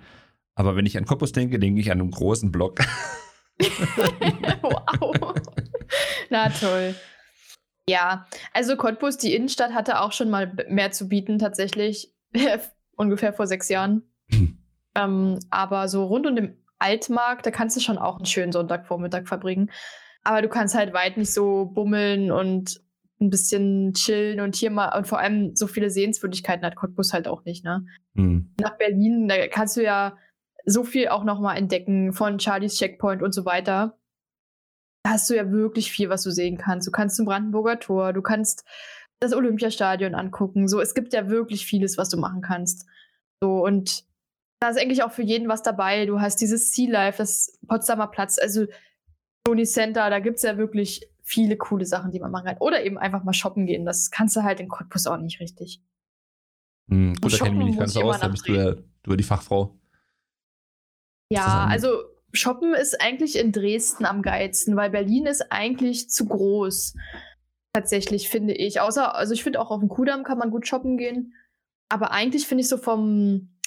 aber wenn ich an Cottbus denke, denke ich an einen großen Block. wow. Na toll. Ja, also Cottbus, die Innenstadt, hatte auch schon mal mehr zu bieten, tatsächlich. Ungefähr vor sechs Jahren. Hm. Ähm, aber so rund um den Altmarkt, da kannst du schon auch einen schönen Sonntagvormittag verbringen. Aber du kannst halt weit nicht so bummeln und ein bisschen chillen und hier mal und vor allem so viele Sehenswürdigkeiten hat Cottbus halt auch nicht, ne? Mhm. Nach Berlin, da kannst du ja so viel auch noch mal entdecken von Charlies Checkpoint und so weiter hast du ja wirklich viel, was du sehen kannst. Du kannst zum Brandenburger Tor, du kannst das Olympiastadion angucken. So, es gibt ja wirklich vieles, was du machen kannst. So, und da ist eigentlich auch für jeden was dabei. Du hast dieses Sea Life, das Potsdamer Platz, also Sony Center, da gibt es ja wirklich viele coole Sachen, die man machen kann. Oder eben einfach mal shoppen gehen. Das kannst du halt in Cottbus auch nicht richtig. Hm, gut, da kenne ich mich nicht ganz so aus, da bist du ja, du die Fachfrau. Ja, also Shoppen ist eigentlich in Dresden am geilsten, weil Berlin ist eigentlich zu groß. Tatsächlich, finde ich. Außer, also ich finde auch auf dem Kudamm kann man gut shoppen gehen. Aber eigentlich finde ich so vom,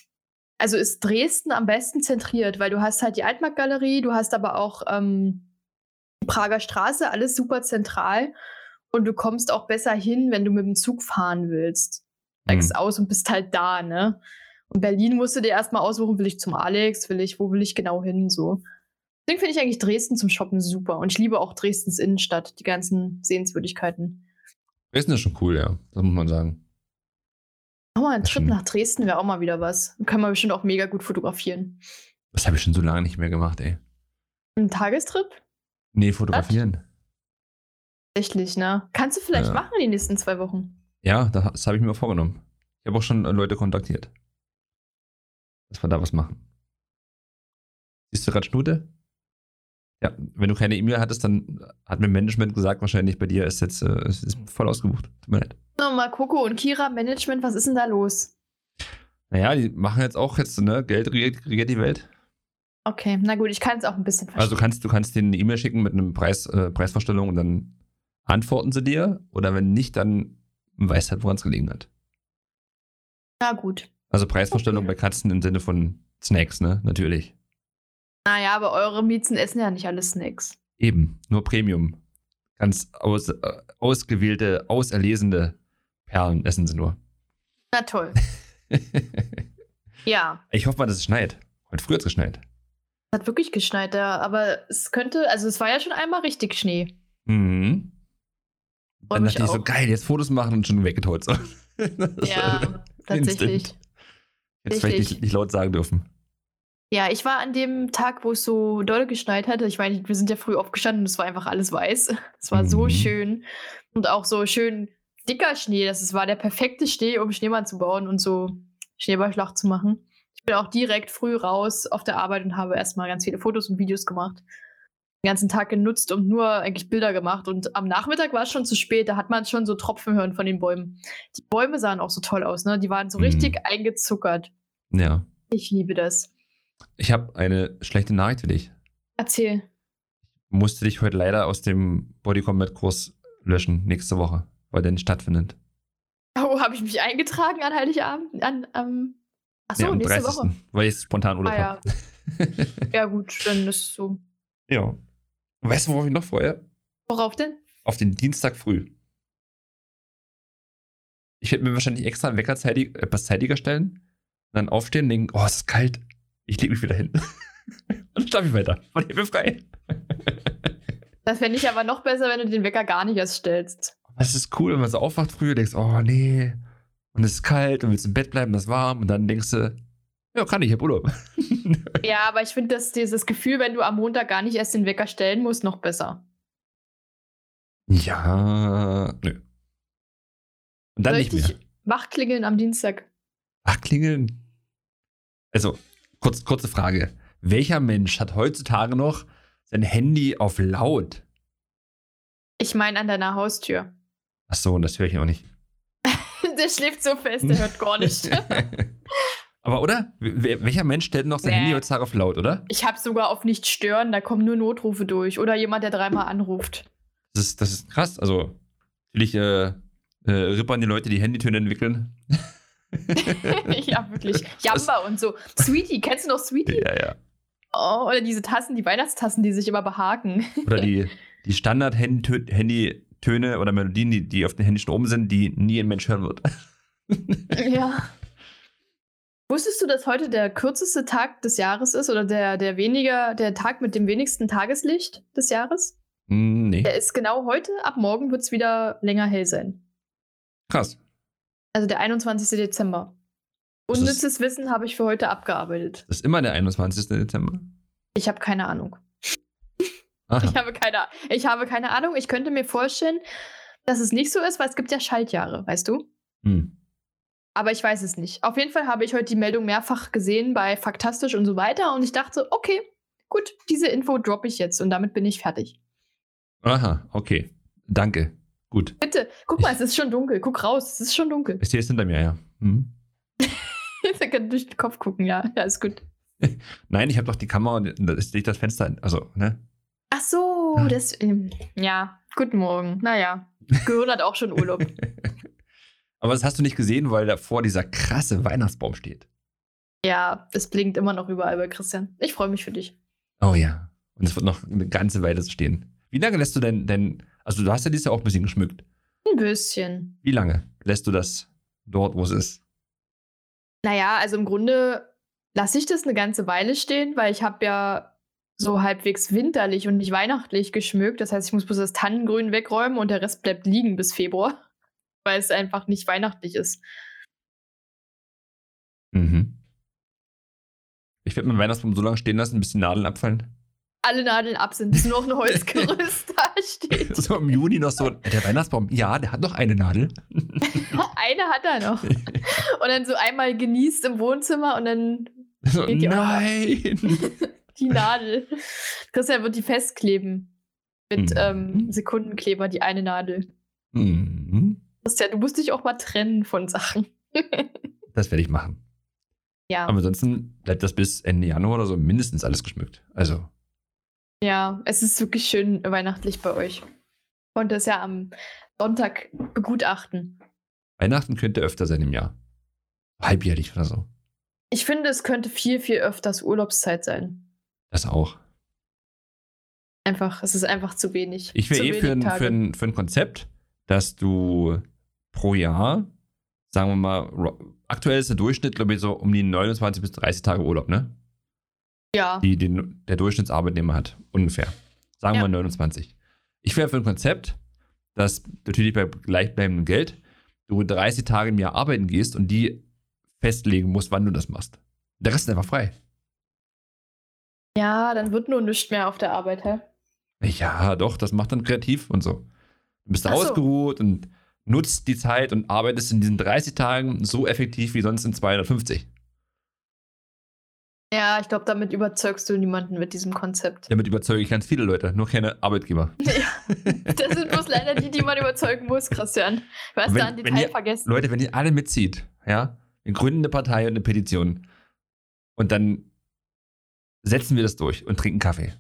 also ist Dresden am besten zentriert, weil du hast halt die Altmarktgalerie, du hast aber auch ähm, die Prager Straße, alles super zentral. Und du kommst auch besser hin, wenn du mit dem Zug fahren willst. Steigst mhm. aus und bist halt da, ne? Und Berlin musst du dir erstmal aussuchen, will ich zum Alex, will ich, wo will ich genau hin, so. Deswegen finde ich eigentlich Dresden zum Shoppen super. Und ich liebe auch Dresdens Innenstadt, die ganzen Sehenswürdigkeiten. Dresden ist schon cool, ja. Das muss man sagen. Auch mal ein Trip nach Dresden wäre auch mal wieder was. Kann man bestimmt auch mega gut fotografieren. Das habe ich schon so lange nicht mehr gemacht, ey. Ein Tagestrip? Nee, fotografieren. Tatsächlich, ne? Kannst du vielleicht ja. machen in den nächsten zwei Wochen? Ja, das habe ich mir vorgenommen. Ich habe auch schon Leute kontaktiert dass wir da was machen. Siehst du gerade Schnute? Ja, wenn du keine E-Mail hattest, dann hat mir Management gesagt, wahrscheinlich bei dir ist jetzt äh, ist voll ausgebucht. Tut mir leid. Nochmal Coco und Kira, Management, was ist denn da los? Naja, die machen jetzt auch jetzt, ne, Geld regiert, regiert die Welt. Okay, na gut, ich kann es auch ein bisschen verstehen. Also du kannst, du kannst denen eine E-Mail schicken mit einem Preis, äh, Preisvorstellung und dann antworten sie dir. Oder wenn nicht, dann weißt halt, woran es gelegen hat. Na gut. Also Preisvorstellung okay. bei Katzen im Sinne von Snacks, ne? Natürlich. Naja, aber eure Miezen essen ja nicht alle Snacks. Eben, nur Premium. Ganz aus, äh, ausgewählte, auserlesene Perlen essen sie nur. Na toll. ja. Ich hoffe mal, dass es schneit. Heute früh hat es geschneit. Es hat wirklich geschneit, ja. Aber es könnte, also es war ja schon einmal richtig Schnee. Mhm. Dann dachte ich so, geil, jetzt Fotos machen und schon weggetollt. So. ja, tatsächlich. Instant. Jetzt vielleicht nicht, nicht, laut sagen dürfen. Ja, ich war an dem Tag, wo es so doll geschneit hatte. Ich meine, wir sind ja früh aufgestanden und es war einfach alles weiß. Es war mhm. so schön. Und auch so schön dicker Schnee. Das war der perfekte Schnee, um Schneemann zu bauen und so Schneeballschlacht zu machen. Ich bin auch direkt früh raus auf der Arbeit und habe erstmal ganz viele Fotos und Videos gemacht. Den ganzen Tag genutzt und nur eigentlich Bilder gemacht. Und am Nachmittag war es schon zu spät. Da hat man schon so Tropfen hören von den Bäumen. Die Bäume sahen auch so toll aus, ne? Die waren so mhm. richtig eingezuckert. Ja. Ich liebe das. Ich habe eine schlechte Nachricht für dich. Erzähl. Ich musste dich heute leider aus dem Body Combat Kurs löschen, nächste Woche, weil der nicht stattfindet. Oh, habe ich mich eingetragen an Heiligabend? An, ähm, achso, ja, am nächste 30. Woche. Weil ich spontan Urlaub Ah, ja. habe. ja, gut, dann ist es so. ja. Weißt du, worauf ich noch freue? Worauf denn? Auf den Dienstag früh. Ich werde mir wahrscheinlich extra einen Wecker etwas zeitiger stellen. Und dann aufstehen und denken, oh, es ist kalt. Ich lege mich wieder hin. und dann schlafe ich weiter. Und ich bin frei. Das fände ich aber noch besser, wenn du den Wecker gar nicht erst stellst. Es ist cool, wenn man so aufwacht früh und denkst, oh nee. Und es ist kalt und willst im Bett bleiben, es ist warm. Und dann denkst du, ja, kann ich, ich hab Urlaub. Ja, aber ich finde das, dieses Gefühl, wenn du am Montag gar nicht erst den Wecker stellen musst, noch besser. ja, nö. Und dann Soll nicht ich mehr. wachklingeln am Dienstag? Ach, klingeln. Also, kurz, kurze Frage. Welcher Mensch hat heutzutage noch sein Handy auf laut? Ich meine an deiner Haustür. Ach so, und das höre ich auch nicht. der schläft so fest, der hört gar nicht. Aber oder? Welcher Mensch stellt noch sein Nee. Handy heutzutage auf laut, oder? Ich habe sogar auf nicht stören, da kommen nur Notrufe durch. Oder jemand, der dreimal anruft. Das ist, das ist krass. Also, natürlich äh, äh, rippern die Leute, die Handytöne entwickeln. ja, wirklich. Jamba und so. Sweetie, kennst du noch Sweetie? ja, ja. Oh, oder diese Tassen, die Weihnachtstassen, die sich immer behaken. Oder die, die Standard-Handytöne oder Melodien, die, die auf den Handy schon oben sind, die nie ein Mensch hören wird. ja. Wusstest du, dass heute der kürzeste Tag des Jahres ist oder der, der weniger, der Tag mit dem wenigsten Tageslicht des Jahres? Hm, nee. Der ist genau heute, ab morgen wird es wieder länger hell sein. Krass. Also der 21. Dezember. Unnützes Wissen habe ich für heute abgearbeitet. Das ist immer der 21. Dezember. Ich habe keine Ahnung. Aha. Ich habe keine, ich habe keine Ahnung. Ich könnte mir vorstellen, dass es nicht so ist, weil es gibt ja Schaltjahre, weißt du? Hm. Aber ich weiß es nicht. Auf jeden Fall habe ich heute die Meldung mehrfach gesehen bei Faktastisch und so weiter und ich dachte, okay, gut, diese Info droppe ich jetzt und damit bin ich fertig. Aha, okay. Danke. Gut. Bitte, guck mal, es ist schon dunkel. Guck raus, es ist schon dunkel. Ist hier jetzt hinter mir, ja. Hm. Ich kann durch den Kopf gucken, ja. Ja, ist gut. Nein, ich habe doch die Kamera und da ist nicht das Fenster. Also, ne? Ach so, Ja. das. ähm, Ja, guten Morgen. Naja, Gehirn hat auch schon Urlaub. Aber das hast du nicht gesehen, weil davor dieser krasse Weihnachtsbaum steht. ja, es blinkt immer noch überall bei Christian. Ich freue mich für dich. Oh ja. Und es wird noch eine ganze Weile so stehen. Wie lange lässt du denn, denn, also du hast ja dieses Jahr auch ein bisschen geschmückt. Ein bisschen. Wie lange lässt du das dort, wo es ist? Naja, also im Grunde lasse ich das eine ganze Weile stehen, weil ich habe ja so halbwegs winterlich und nicht weihnachtlich geschmückt. Das heißt, ich muss bloß das Tannengrün wegräumen und der Rest bleibt liegen bis Februar, weil es einfach nicht weihnachtlich ist. Mhm. Ich werde meinen Weihnachtsbaum so lange stehen lassen, bis die Nadeln abfallen. Alle Nadeln ab sind, bis nur noch ein Holzgerüst da steht. So im Juni noch so, äh, der Weihnachtsbaum, ja, der hat noch eine Nadel. Eine hat er noch. Und dann so einmal genießt im Wohnzimmer und dann So, Geht die auch noch? nein. die Nadel. Christian wird die festkleben. Mit Mhm. ähm, Sekundenkleber, die eine Nadel. Mhm. Christian, du musst dich auch mal trennen von Sachen. Das werde ich machen. ja. Aber ansonsten bleibt das bis Ende Januar oder so mindestens alles geschmückt. Also, Ja, es ist wirklich schön weihnachtlich bei euch. Und das ja am Sonntag begutachten. Weihnachten könnte öfter sein im Jahr. Halbjährlich oder so. Ich finde, es könnte viel, viel öfters Urlaubszeit sein. Das auch. Einfach, es ist einfach zu wenig. Ich wäre eh für ein, für, ein, für ein Konzept, dass du pro Jahr, sagen wir mal, aktuell ist der Durchschnitt, glaube ich, so um die 29 bis 30 Tage Urlaub, ne? Ja, Die den, der Durchschnittsarbeitnehmer hat, ungefähr. Sagen wir Ja. mal 29. Ich wäre für ein Konzept, dass natürlich bei gleichbleibendem Geld du 30 Tage im Jahr arbeiten gehst und die festlegen musst, wann du das machst. Der Rest ist einfach frei. ja, dann wird nur nichts mehr auf der Arbeit, hä? Ja, doch, das macht dann kreativ und so. Du bist so. ausgeruht und nutzt die Zeit und arbeitest in diesen 30 Tagen so effektiv wie sonst in 250. Ja, ich glaube, damit überzeugst du niemanden mit diesem Konzept. Damit überzeuge ich ganz viele Leute, nur keine Arbeitgeber. Das sind bloß leider die, die man überzeugen muss, Christian. Du hast Wenn- da ein Detail ihr- vergessen. Leute, wenn ihr alle mitzieht, ja, wir gründen eine Partei und eine Petition und dann setzen wir das durch und trinken Kaffee.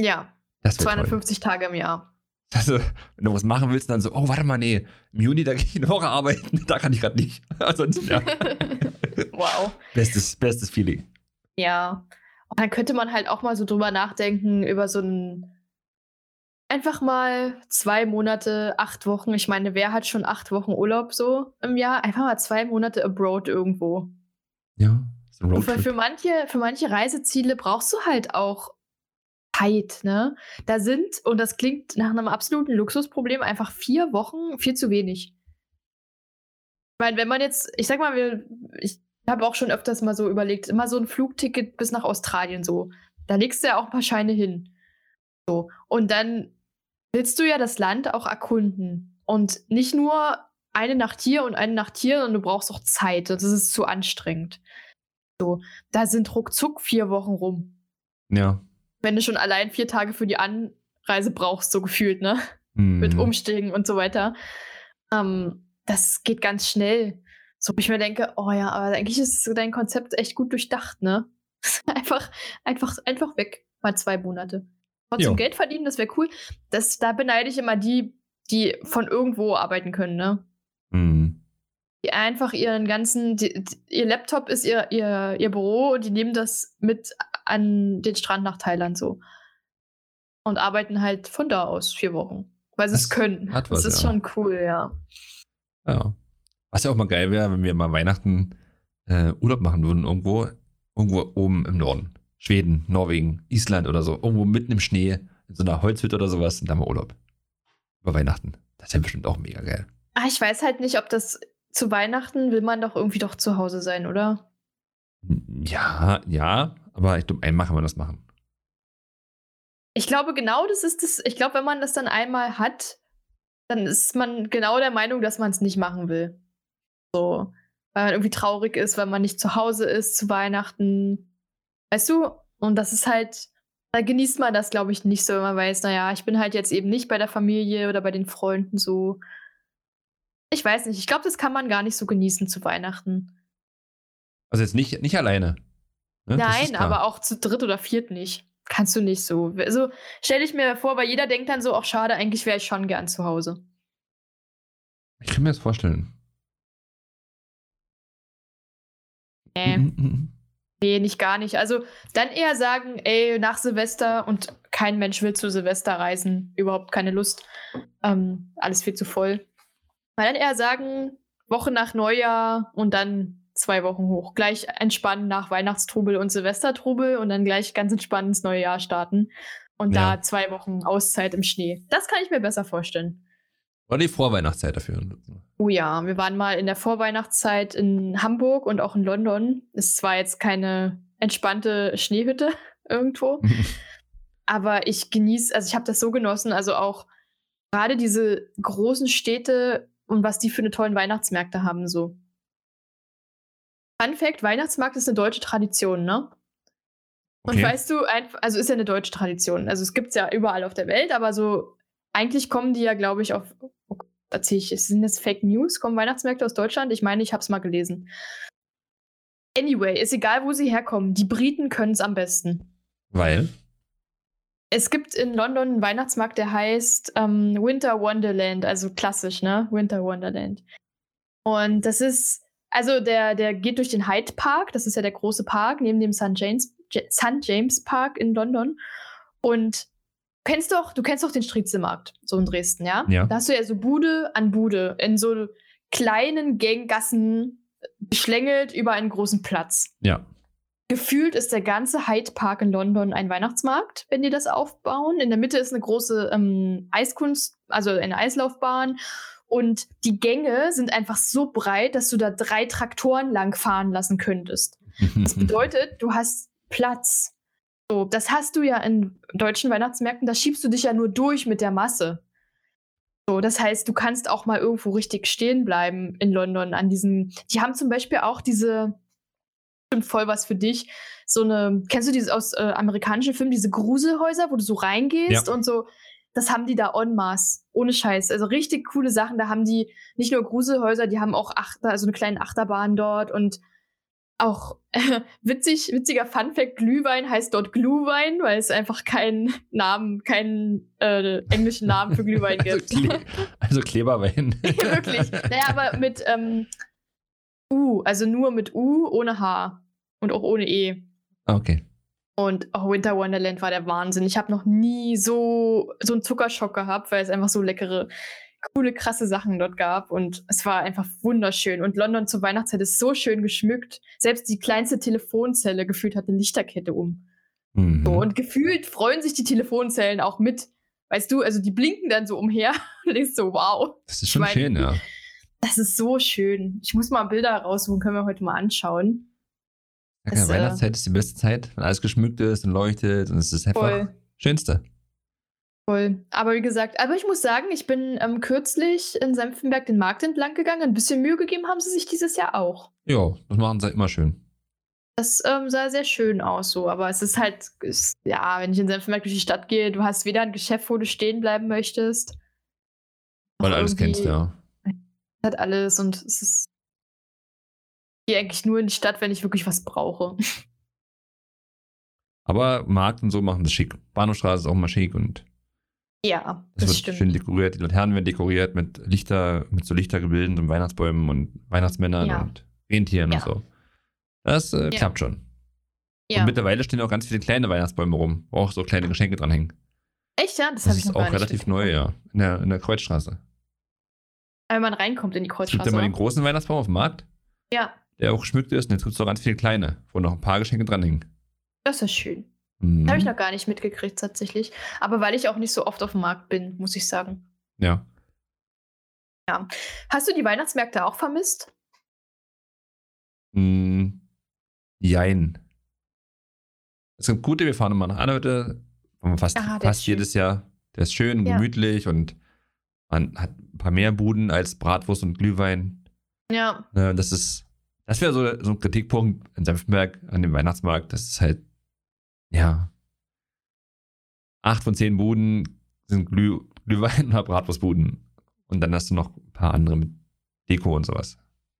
Ja, Das wird toll. 250 Tage im Jahr. Also, wenn du was machen willst, dann so, oh, warte mal, nee, im Juni, da gehe ich eine Woche arbeiten, da kann ich gerade nicht. Ansonsten, ja. wow. Bestes, bestes Feeling. Ja. Und dann könnte man halt auch mal so drüber nachdenken, über so ein einfach mal zwei Monate, acht Wochen. Ich meine, wer hat schon acht Wochen Urlaub so im Jahr? Einfach mal zwei Monate abroad irgendwo. Ja. So ein für, für, manche, für manche Reiseziele brauchst du halt auch Zeit, ne? Da sind, und das klingt nach einem absoluten Luxusproblem, einfach vier Wochen viel zu wenig. Ich meine, wenn man jetzt, ich sag mal, wir, ich habe auch schon öfters mal so überlegt, immer so ein Flugticket bis nach Australien so. Da legst du ja auch ein paar Scheine hin. So. Und dann willst du ja das Land auch erkunden. Und nicht nur eine Nacht hier und eine Nacht hier, sondern du brauchst auch Zeit. Das ist zu anstrengend. So, da sind ruckzuck vier Wochen rum. Ja. Wenn du schon allein vier Tage für die Anreise brauchst, so gefühlt, ne? Mhm. Mit Umstiegen und so weiter. Ähm, das geht ganz schnell. So, ich mir denke, oh ja, aber eigentlich ist dein Konzept echt gut durchdacht, ne? einfach, einfach, einfach weg. Mal zwei Monate. Trotzdem jo. Geld verdienen, das wäre cool. Das, da beneide ich immer die, die von irgendwo arbeiten können, ne? Die einfach ihren ganzen, die, ihr Laptop ist ihr, ihr, ihr Büro und die nehmen das mit an den Strand nach Thailand so. Und arbeiten halt von da aus vier Wochen. Weil sie es können. Hat was, das ist ja. schon cool, ja. Ja. Was ja auch mal geil wäre, wenn wir mal Weihnachten äh, Urlaub machen würden, irgendwo, irgendwo oben im Norden. Schweden, Norwegen, Island oder so. Irgendwo mitten im Schnee, in so einer Holzhütte oder sowas und dann mal Urlaub. Über Weihnachten. Das wäre bestimmt auch mega geil. Ah, ich weiß halt nicht, ob das zu Weihnachten will man doch irgendwie doch zu Hause sein, oder? Ja, ja, aber ich glaube, einmal kann man das machen. Ich glaube, genau das ist das. Ich glaube, wenn man das dann einmal hat, dann ist man genau der Meinung, dass man es nicht machen will. So. Weil man irgendwie traurig ist, weil man nicht zu Hause ist zu Weihnachten. Weißt du? Und das ist halt, da genießt man das, glaube ich, nicht so, wenn man weiß, naja, ich bin halt jetzt eben nicht bei der Familie oder bei den Freunden so. Ich weiß nicht, ich glaube, das kann man gar nicht so genießen zu Weihnachten. Also jetzt nicht, nicht alleine. Ne? Nein, aber auch zu dritt oder viert nicht. Kannst du nicht so. Also stell dich mir vor, weil jeder denkt dann so, auch schade, eigentlich wäre ich schon gern zu Hause. Ich kann mir das vorstellen. Nee. Mhm, mhm. Nee, nicht gar nicht. Also dann eher sagen, ey, nach Silvester und kein Mensch will zu Silvester reisen. Überhaupt keine Lust. Ähm, alles viel zu voll. Mal dann eher sagen, Woche nach Neujahr und dann zwei Wochen hoch. Gleich entspannen nach Weihnachtstrubel und Silvestertrubel und dann gleich ganz entspannt ins neue Jahr starten. Und ja. da zwei Wochen Auszeit im Schnee. Das kann ich mir besser vorstellen. Oder die Vorweihnachtszeit dafür. Oh ja, wir waren mal in der Vorweihnachtszeit in Hamburg und auch in London. Es war jetzt keine entspannte Schneehütte irgendwo. aber ich genieße, also ich habe das so genossen, also auch gerade diese großen Städte und was die für eine tollen Weihnachtsmärkte haben, so. Fun Fact: Weihnachtsmarkt ist eine deutsche Tradition, ne? Und okay. weißt du, also ist ja eine deutsche Tradition. Also es gibt es ja überall auf der Welt, aber so eigentlich kommen die ja, glaube ich, auf erzähle ich, sind das Fake News? Kommen Weihnachtsmärkte aus Deutschland? Ich meine, ich habe es mal gelesen. Anyway, ist egal, wo sie herkommen. Die Briten können es am besten. Weil? Es gibt in London einen Weihnachtsmarkt, der heißt ähm, Winter Wonderland, also klassisch, ne? Winter Wonderland. Und das ist, also der, der geht durch den Hyde Park, das ist ja der große Park neben dem St. James, St. James Park in London. Und kennst doch, du kennst doch den Striezelmarkt, so in Dresden, ja? Ja. Da hast du ja so Bude an Bude in so kleinen Ganggassen geschlängelt über einen großen Platz. Ja. Gefühlt ist der ganze Hyde Park in London ein Weihnachtsmarkt, wenn die das aufbauen. In der Mitte ist eine große ähm, Eiskunst, also eine Eislaufbahn. Und die Gänge sind einfach so breit, dass du da drei Traktoren lang fahren lassen könntest. Das bedeutet, du hast Platz. So, das hast du ja in deutschen Weihnachtsmärkten, da schiebst du dich ja nur durch mit der Masse. So, das heißt, du kannst auch mal irgendwo richtig stehen bleiben in London an diesen. Die haben zum Beispiel auch diese, bestimmt voll was für dich. So eine, kennst du dieses aus äh, amerikanischen Filmen, diese Gruselhäuser, wo du so reingehst ja. und so. Das haben die da en masse. Ohne Scheiß. Also richtig coole Sachen. Da haben die nicht nur Gruselhäuser, die haben auch Achter, also eine kleine Achterbahn dort und Auch äh, witzig, witziger Funfact, Glühwein heißt dort Glühwein, weil es einfach keinen Namen, keinen äh, englischen Namen für Glühwein Also, gibt. Kle also Kleberwein. Wirklich. Naja, aber mit ähm, U, also nur mit U, ohne H und auch ohne E. Okay. Und auch Winter Wonderland war der Wahnsinn. Ich habe noch nie so, so einen Zuckerschock gehabt, weil es einfach so leckere, coole, krasse Sachen dort gab. Und es war einfach wunderschön. Und London zur Weihnachtszeit ist so schön geschmückt. Selbst die kleinste Telefonzelle gefühlt hat eine Lichterkette um. Mhm. So, und gefühlt freuen sich die Telefonzellen auch mit. Weißt du, also die blinken dann so umher. Und denkst so, wow, das ist schon ich mein- schön, ja. Das ist so schön. Ich muss mal Bilder raussuchen, können wir heute mal anschauen. Ja, Das, äh, Weihnachtszeit ist die beste Zeit, wenn alles geschmückt ist und leuchtet und es ist einfach Voll. Schönste. Voll. Aber wie gesagt, aber ich muss sagen, ich bin ähm, kürzlich in Senftenberg den Markt entlang gegangen. Ein bisschen Mühe gegeben haben sie sich dieses Jahr auch. Ja, das machen sie immer schön. Das ähm, sah sehr schön aus so, aber es ist halt, ist, ja, wenn ich in Senftenberg durch die Stadt gehe, du hast weder ein Geschäft, wo du stehen bleiben möchtest. Weil du alles kennst, ja. Hat alles und es ist. Ich gehe eigentlich nur in die Stadt, wenn ich wirklich was brauche. Aber Markt und so machen das schick. Bahnhofstraße ist auch mal schick und Ja, es das wird stimmt. schön dekoriert. Die Laternen werden dekoriert mit Lichter, mit so Lichtergebilden und Weihnachtsbäumen und Weihnachtsmännern Ja. und Rentieren Ja. und so. Das äh, Ja. klappt schon. Ja. Und mittlerweile stehen auch ganz viele kleine Weihnachtsbäume rum, wo auch so kleine Geschenke dranhängen. Echt, ja? Das, Das ist auch relativ neu, ja. In der, in der Kreuzstraße. Wenn man reinkommt in die Es gibt Kreuzstraße. immer den großen Weihnachtsbaum auf dem Markt, ja, der auch geschmückt ist. Und jetzt gibt es auch ganz viele kleine, wo noch ein paar Geschenke dranhängen. das ist schön. Mhm. Habe ich noch gar nicht mitgekriegt tatsächlich. Aber weil ich auch nicht so oft auf dem Markt bin, muss ich sagen. Ja. Hast du die Weihnachtsmärkte auch vermisst? Mm, jein. Es gibt gute, wir fahren immer nach wir fast, Ah, ist fast jedes Jahr. Der ist schön, Ja. gemütlich und man hat ein paar mehr Buden als Bratwurst und Glühwein. Ja, Ne, das ist, das wäre so, so ein Kritikpunkt in Senftenberg an dem Weihnachtsmarkt. Das ist halt, ja, acht von zehn Buden sind Glüh, Glühwein oder Bratwurstbuden. Und dann hast du noch ein paar andere mit Deko und sowas.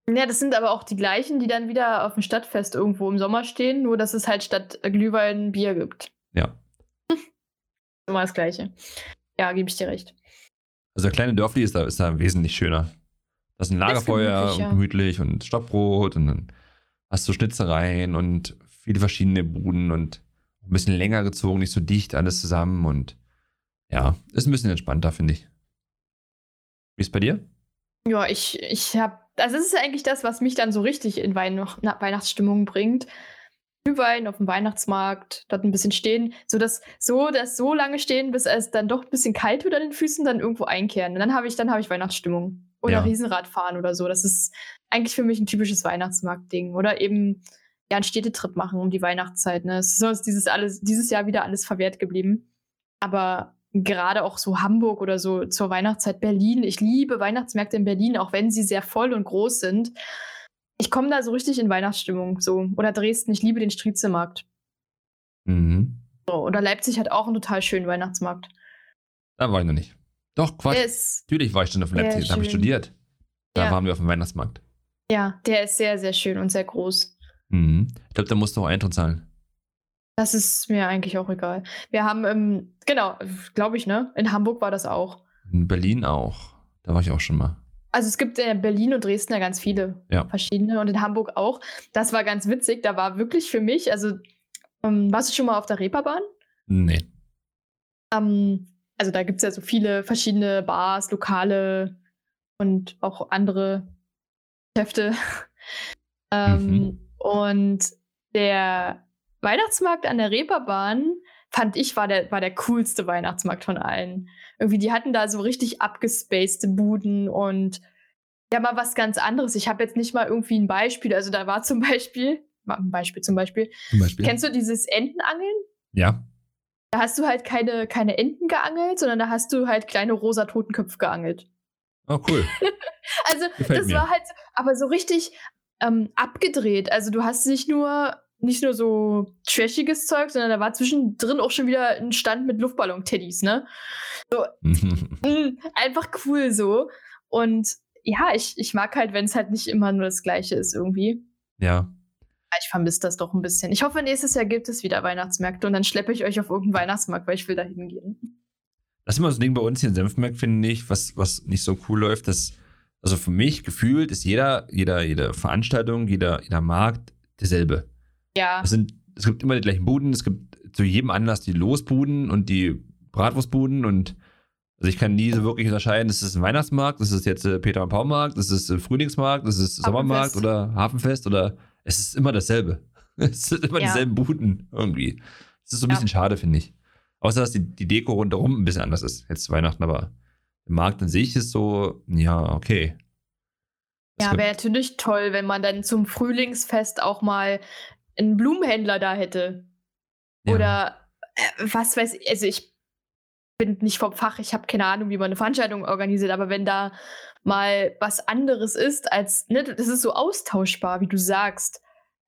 Ja, das sind aber auch die gleichen, die dann wieder auf dem Stadtfest irgendwo im Sommer stehen, nur dass es halt statt Glühwein Bier gibt. Ja. Immer das Gleiche. Ja, gebe ich dir recht. Also der kleine Dörfli ist da, ist da wesentlich schöner. Das ist ein Lagerfeuer gemütlich, und gemütlich und Stockbrot und dann hast du Schnitzereien und viele verschiedene Buden und ein bisschen länger gezogen, nicht so dicht alles zusammen und ja, ist ein bisschen entspannter, finde ich. Wie ist bei dir? Ja, ich, ich habe, also das ist eigentlich das, was mich dann so richtig in Weihn na, Weihnachtsstimmung bringt. Glühwein auf dem Weihnachtsmarkt, dort ein bisschen stehen, so dass so, dass so lange stehen, bis es dann doch ein bisschen kalt wird an den Füßen, dann irgendwo einkehren. Und dann habe ich, dann habe ich Weihnachtsstimmung. Oder Ja. Riesenrad fahren oder so. Das ist eigentlich für mich ein typisches Weihnachtsmarktding. Oder eben ja, einen Städtetrip machen um die Weihnachtszeit. Ne? Es ist sonst dieses, alles, dieses Jahr wieder alles verwehrt geblieben. Aber gerade auch so Hamburg oder so zur Weihnachtszeit Berlin. Ich liebe Weihnachtsmärkte in Berlin, auch wenn sie sehr voll und groß sind. Ich komme da so richtig in Weihnachtsstimmung. So. Oder Dresden, ich liebe den Striezelmarkt. Mhm. So. Oder Leipzig hat auch einen total schönen Weihnachtsmarkt. Da war ich noch nicht. Doch, Quatsch. Ist, Natürlich war ich schon auf Leipzig, da habe ich studiert. Da Ja. waren wir auf dem Weihnachtsmarkt. ja, der ist sehr, sehr schön und sehr groß. Mhm. Ich glaube, da musst du auch Eintritt zahlen. Das ist mir eigentlich auch egal. Wir haben, ähm, genau, glaube ich, ne? In Hamburg war das auch. In Berlin auch. Da war ich auch schon mal. Also es gibt in Berlin und Dresden ja ganz viele Ja. verschiedene und in Hamburg auch. Das war ganz witzig. Da war wirklich für mich, also ähm, warst du schon mal auf der Reeperbahn? Nee. Ähm, also da gibt es ja so viele verschiedene Bars, Lokale und auch andere Geschäfte. ähm, Mhm. Und der Weihnachtsmarkt an der Reeperbahn fand ich war der, war der coolste Weihnachtsmarkt von allen. Irgendwie, die hatten da so richtig abgespacede Buden und ja, mal was ganz anderes. Ich habe jetzt nicht mal irgendwie ein Beispiel. Also da war zum Beispiel, mal ein Beispiel zum Beispiel, Zum Beispiel. kennst du dieses Entenangeln? ja. Da hast du halt keine, keine Enten geangelt, sondern da hast du halt kleine rosa Totenköpfe geangelt. Oh, cool. Also Gefällt das mir. war halt, aber so richtig ähm, abgedreht. Also du hast nicht nur nicht nur so trashiges Zeug, sondern da war zwischendrin auch schon wieder ein Stand mit Luftballon-Teddys, ne? Mm, einfach cool so. Und ja, ich, ich mag halt, wenn es halt nicht immer nur das Gleiche ist irgendwie. ja. Ich vermisse das doch ein bisschen. Ich hoffe, nächstes Jahr gibt es wieder Weihnachtsmärkte und dann schleppe ich euch auf irgendeinen Weihnachtsmarkt, weil ich will da hingehen. Das ist immer so ein Ding bei uns hier in Senfmerk, finde ich, was, was nicht so cool läuft. Dass, also für mich gefühlt ist jeder, jeder, jede Veranstaltung, jeder, jeder Markt derselbe. Ja. Es, sind, es gibt immer die gleichen Buden, es gibt zu jedem Anlass die Losbuden und die Bratwurstbuden und also ich kann nie so wirklich unterscheiden, ist es ein Weihnachtsmarkt, ist es jetzt äh, Peter und Paul Markt, ist es äh, Frühlingsmarkt, ist es Sommermarkt oder Hafenfest oder es ist immer dasselbe. es sind immer Ja. dieselben Buden irgendwie. Das ist so ein Ja. bisschen schade, finde ich. Außer, dass die, die Deko rundherum ein bisschen anders ist. Jetzt zu Weihnachten, aber der Markt an sich ist so, ja, okay. Es Ja, wäre natürlich toll, wenn man dann zum Frühlingsfest auch mal einen Blumenhändler da hätte. ja. Oder äh, was weiß ich, also ich bin nicht vom Fach, ich habe keine Ahnung, wie man eine Veranstaltung organisiert, aber wenn da mal was anderes ist als, ne, das ist so austauschbar, wie du sagst.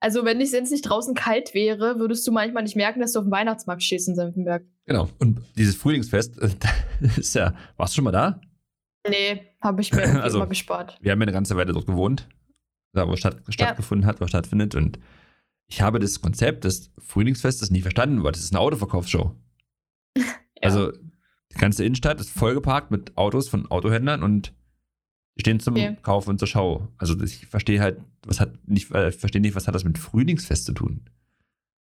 Also wenn es nicht draußen kalt wäre, würdest du manchmal nicht merken, dass du auf dem Weihnachtsmarkt stehst in Senfenberg. Genau. Und dieses Frühlingsfest, äh, ist ja, warst du schon mal da? Nee, habe ich mir Also- immer gespart. wir haben ja eine ganze Weile dort gewohnt, da wo es statt, stattgefunden hat, wo es stattfindet. Und ich habe das Konzept des Frühlingsfestes nie verstanden, weil das ist eine Autoverkaufsshow. Also die ganze Innenstadt ist vollgeparkt mit Autos von Autohändlern und die stehen zum Okay. Kauf und zur Schau. Also das- ich verstehe halt, was hat nicht, äh, verstehe nicht, was hat das mit Frühlingsfest zu tun?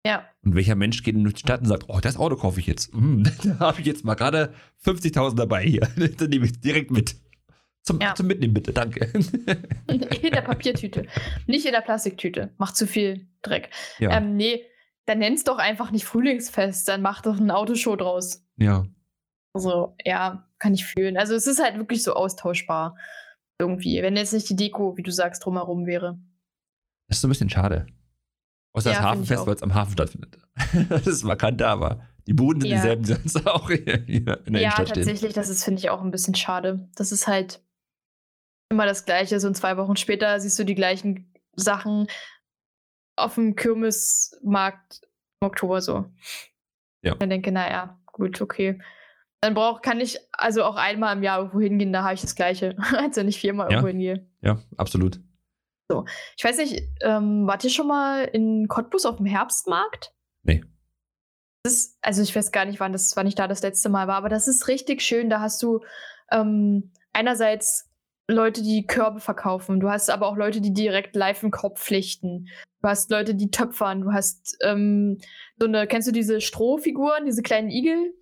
Ja. Und welcher Mensch geht in die Stadt und sagt, oh, das Auto kaufe ich jetzt. Hm, da habe ich jetzt mal gerade 50.000 dabei hier. Dann nehme ich direkt mit. Zum, Ja. zum Mitnehmen bitte, danke. In der Papiertüte. Nicht in der Plastiktüte. Macht zu viel Dreck. ja. Ähm, nee, dann nenn's doch einfach nicht Frühlingsfest, dann mach doch eine Autoshow draus. ja. Also, ja, kann ich fühlen. Also, es ist halt wirklich so austauschbar. Irgendwie. Wenn jetzt nicht die Deko, wie du sagst, drumherum wäre. Das ist so ein bisschen schade. Außer Ja, das Hafenfest, weil es am Hafen stattfindet. das ist markant da, aber die Buden sind Ja. dieselben, die sonst auch hier in der Ja, Innenstadt stehen. tatsächlich, das ist, finde ich, auch ein bisschen schade. Das ist halt immer das Gleiche. So und zwei Wochen später siehst du die gleichen Sachen auf dem Kirmesmarkt im Oktober so. Ja. Ich denke, naja, gut, okay. Dann brauch, kann ich also auch einmal im Jahr irgendwo hingehen, da habe ich das Gleiche, als wenn ich viermal Ja. irgendwo hingehe. Ja, absolut. Ich weiß nicht, ähm, wart ihr schon mal in Cottbus auf dem Herbstmarkt? Nee. Ist, also ich weiß gar nicht, wann, das, wann ich da das letzte Mal war, aber das ist richtig schön. Da hast du ähm, einerseits Leute, die Körbe verkaufen, du hast aber auch Leute, die direkt live im Korb flechten. Du hast Leute, die töpfern, du hast ähm, so eine, kennst du diese Strohfiguren, diese kleinen Igel?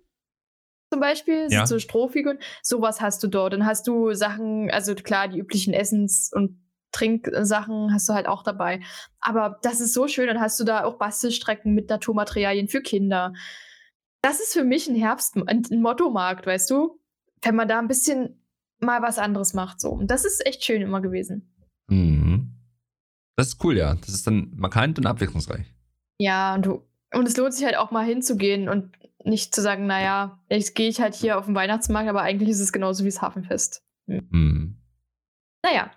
Zum Beispiel, Ja. so Strohfiguren. Sowas hast du dort. Dann hast du Sachen, also klar, die üblichen Essens- und Trinksachen hast du halt auch dabei. Aber das ist so schön. Dann hast du da auch Bastelstrecken mit Naturmaterialien für Kinder. Das ist für mich ein Herbst, ein, ein Mottomarkt, weißt du? Wenn man da ein bisschen mal was anderes macht, so. Und das ist echt schön immer gewesen. Mhm. Das ist cool, ja. Das ist dann markant und abwechslungsreich. Ja, und du, und es lohnt sich halt auch mal hinzugehen und nicht zu sagen, naja, jetzt gehe ich halt hier auf den Weihnachtsmarkt, aber eigentlich ist es genauso wie das Hafenfest. Mhm. Naja,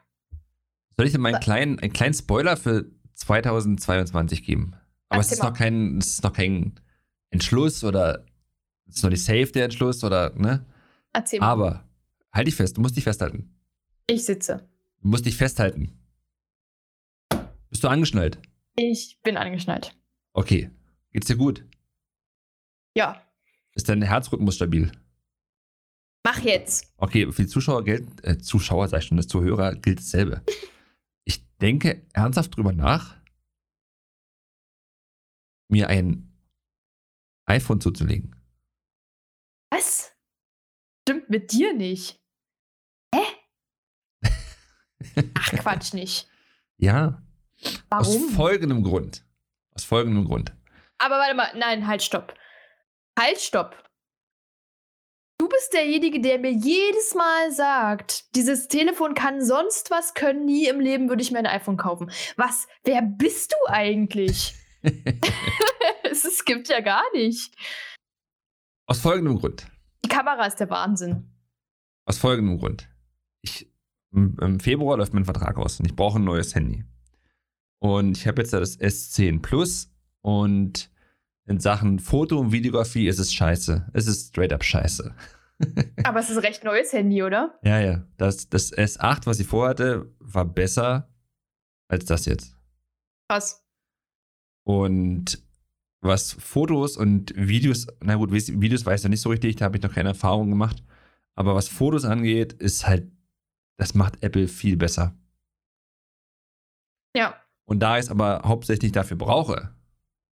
Soll ich dir mal einen kleinen, einen kleinen Spoiler für 2022 geben? Aber es ist, noch kein, es ist noch kein Entschluss oder es ist noch nicht safe, der Entschluss oder, ne? erzähl mal. Aber halt dich fest, du musst dich festhalten. Ich sitze. Du musst dich festhalten. Bist du angeschnallt? Ich bin angeschnallt. Okay. Geht's dir gut? Ja, Ist dein Herzrhythmus stabil? mach jetzt. Okay, für die Zuschauer gilt, äh, Zuschauer, sag ich schon, das Zuhörer gilt dasselbe. Ich denke ernsthaft drüber nach, mir ein iPhone zuzulegen. Was? Stimmt mit dir nicht. Hä? Ach, Quatsch nicht. Ja, aus Warum? folgendem Grund. Aus folgendem Grund. Aber warte mal, nein, halt, stopp. Halt, stopp. Du bist derjenige, der mir jedes Mal sagt, dieses Telefon kann sonst was können, nie im Leben würde ich mir ein iPhone kaufen. Was? Wer bist du eigentlich? es gibt ja gar nicht. aus folgendem Grund. Die Kamera ist der Wahnsinn. Aus folgendem Grund. Ich, im, Februar läuft mein Vertrag aus und ich brauche ein neues Handy. Und ich habe jetzt das S10 Plus und in Sachen Foto und Videografie ist es scheiße. Es ist straight up scheiße. Aber es ist ein recht neues Handy, oder? Ja, ja. Das, das S8, was ich vorhatte, war besser als das jetzt. Krass. Und was Fotos und Videos, na gut, Videos weiß ich nicht so richtig, da habe ich noch keine Erfahrung gemacht. Aber was Fotos angeht, ist halt, das macht Apple viel besser. Ja. Und da ich es aber hauptsächlich dafür brauche,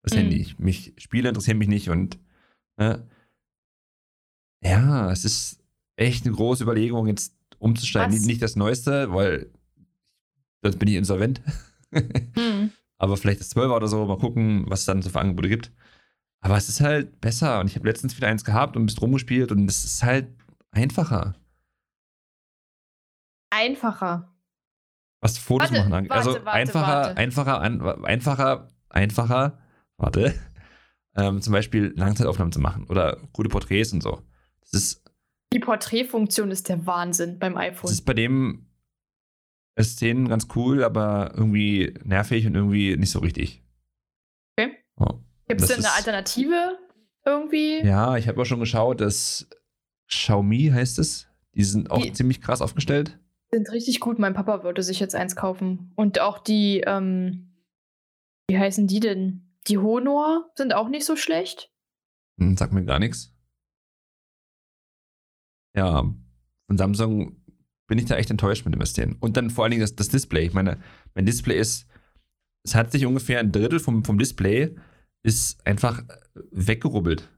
das mhm. Handy, mich, Spiele interessieren mich nicht und ne, ja, es ist echt eine große Überlegung, jetzt umzusteigen. Nicht, nicht, das Neueste, weil sonst bin ich insolvent. mhm. Aber vielleicht das 12er oder so, mal gucken, was es dann so für Angebote gibt. Aber es ist halt besser und ich habe letztens wieder eins gehabt und ein bisschen rumgespielt und es ist halt einfacher. Einfacher. Was Fotos warte, machen angeht. Also warte, einfacher, warte. einfacher, einfacher, einfacher, einfacher, warte, ähm, zum Beispiel Langzeitaufnahmen zu machen oder gute Porträts und so. Das ist. Die Porträtfunktion ist der Wahnsinn beim iPhone. Das ist bei dem S10 ganz cool, aber irgendwie nervig und irgendwie nicht so richtig. Okay. Oh, Gibt es denn eine Alternative irgendwie? Ja, ich habe auch schon geschaut, dass Xiaomi heißt es. Die sind auch die ziemlich krass aufgestellt. Sind richtig gut. Mein Papa würde sich jetzt eins kaufen. Und auch die, ähm, wie heißen die denn? Die Honor sind auch nicht so schlecht. Hm, sagt mir gar nichts. Ja, von Samsung bin ich da echt enttäuscht mit dem S10. Und dann vor allen Dingen das, das Display. Ich meine, mein Display ist, es hat sich ungefähr ein Drittel vom, vom Display ist einfach weggerubbelt.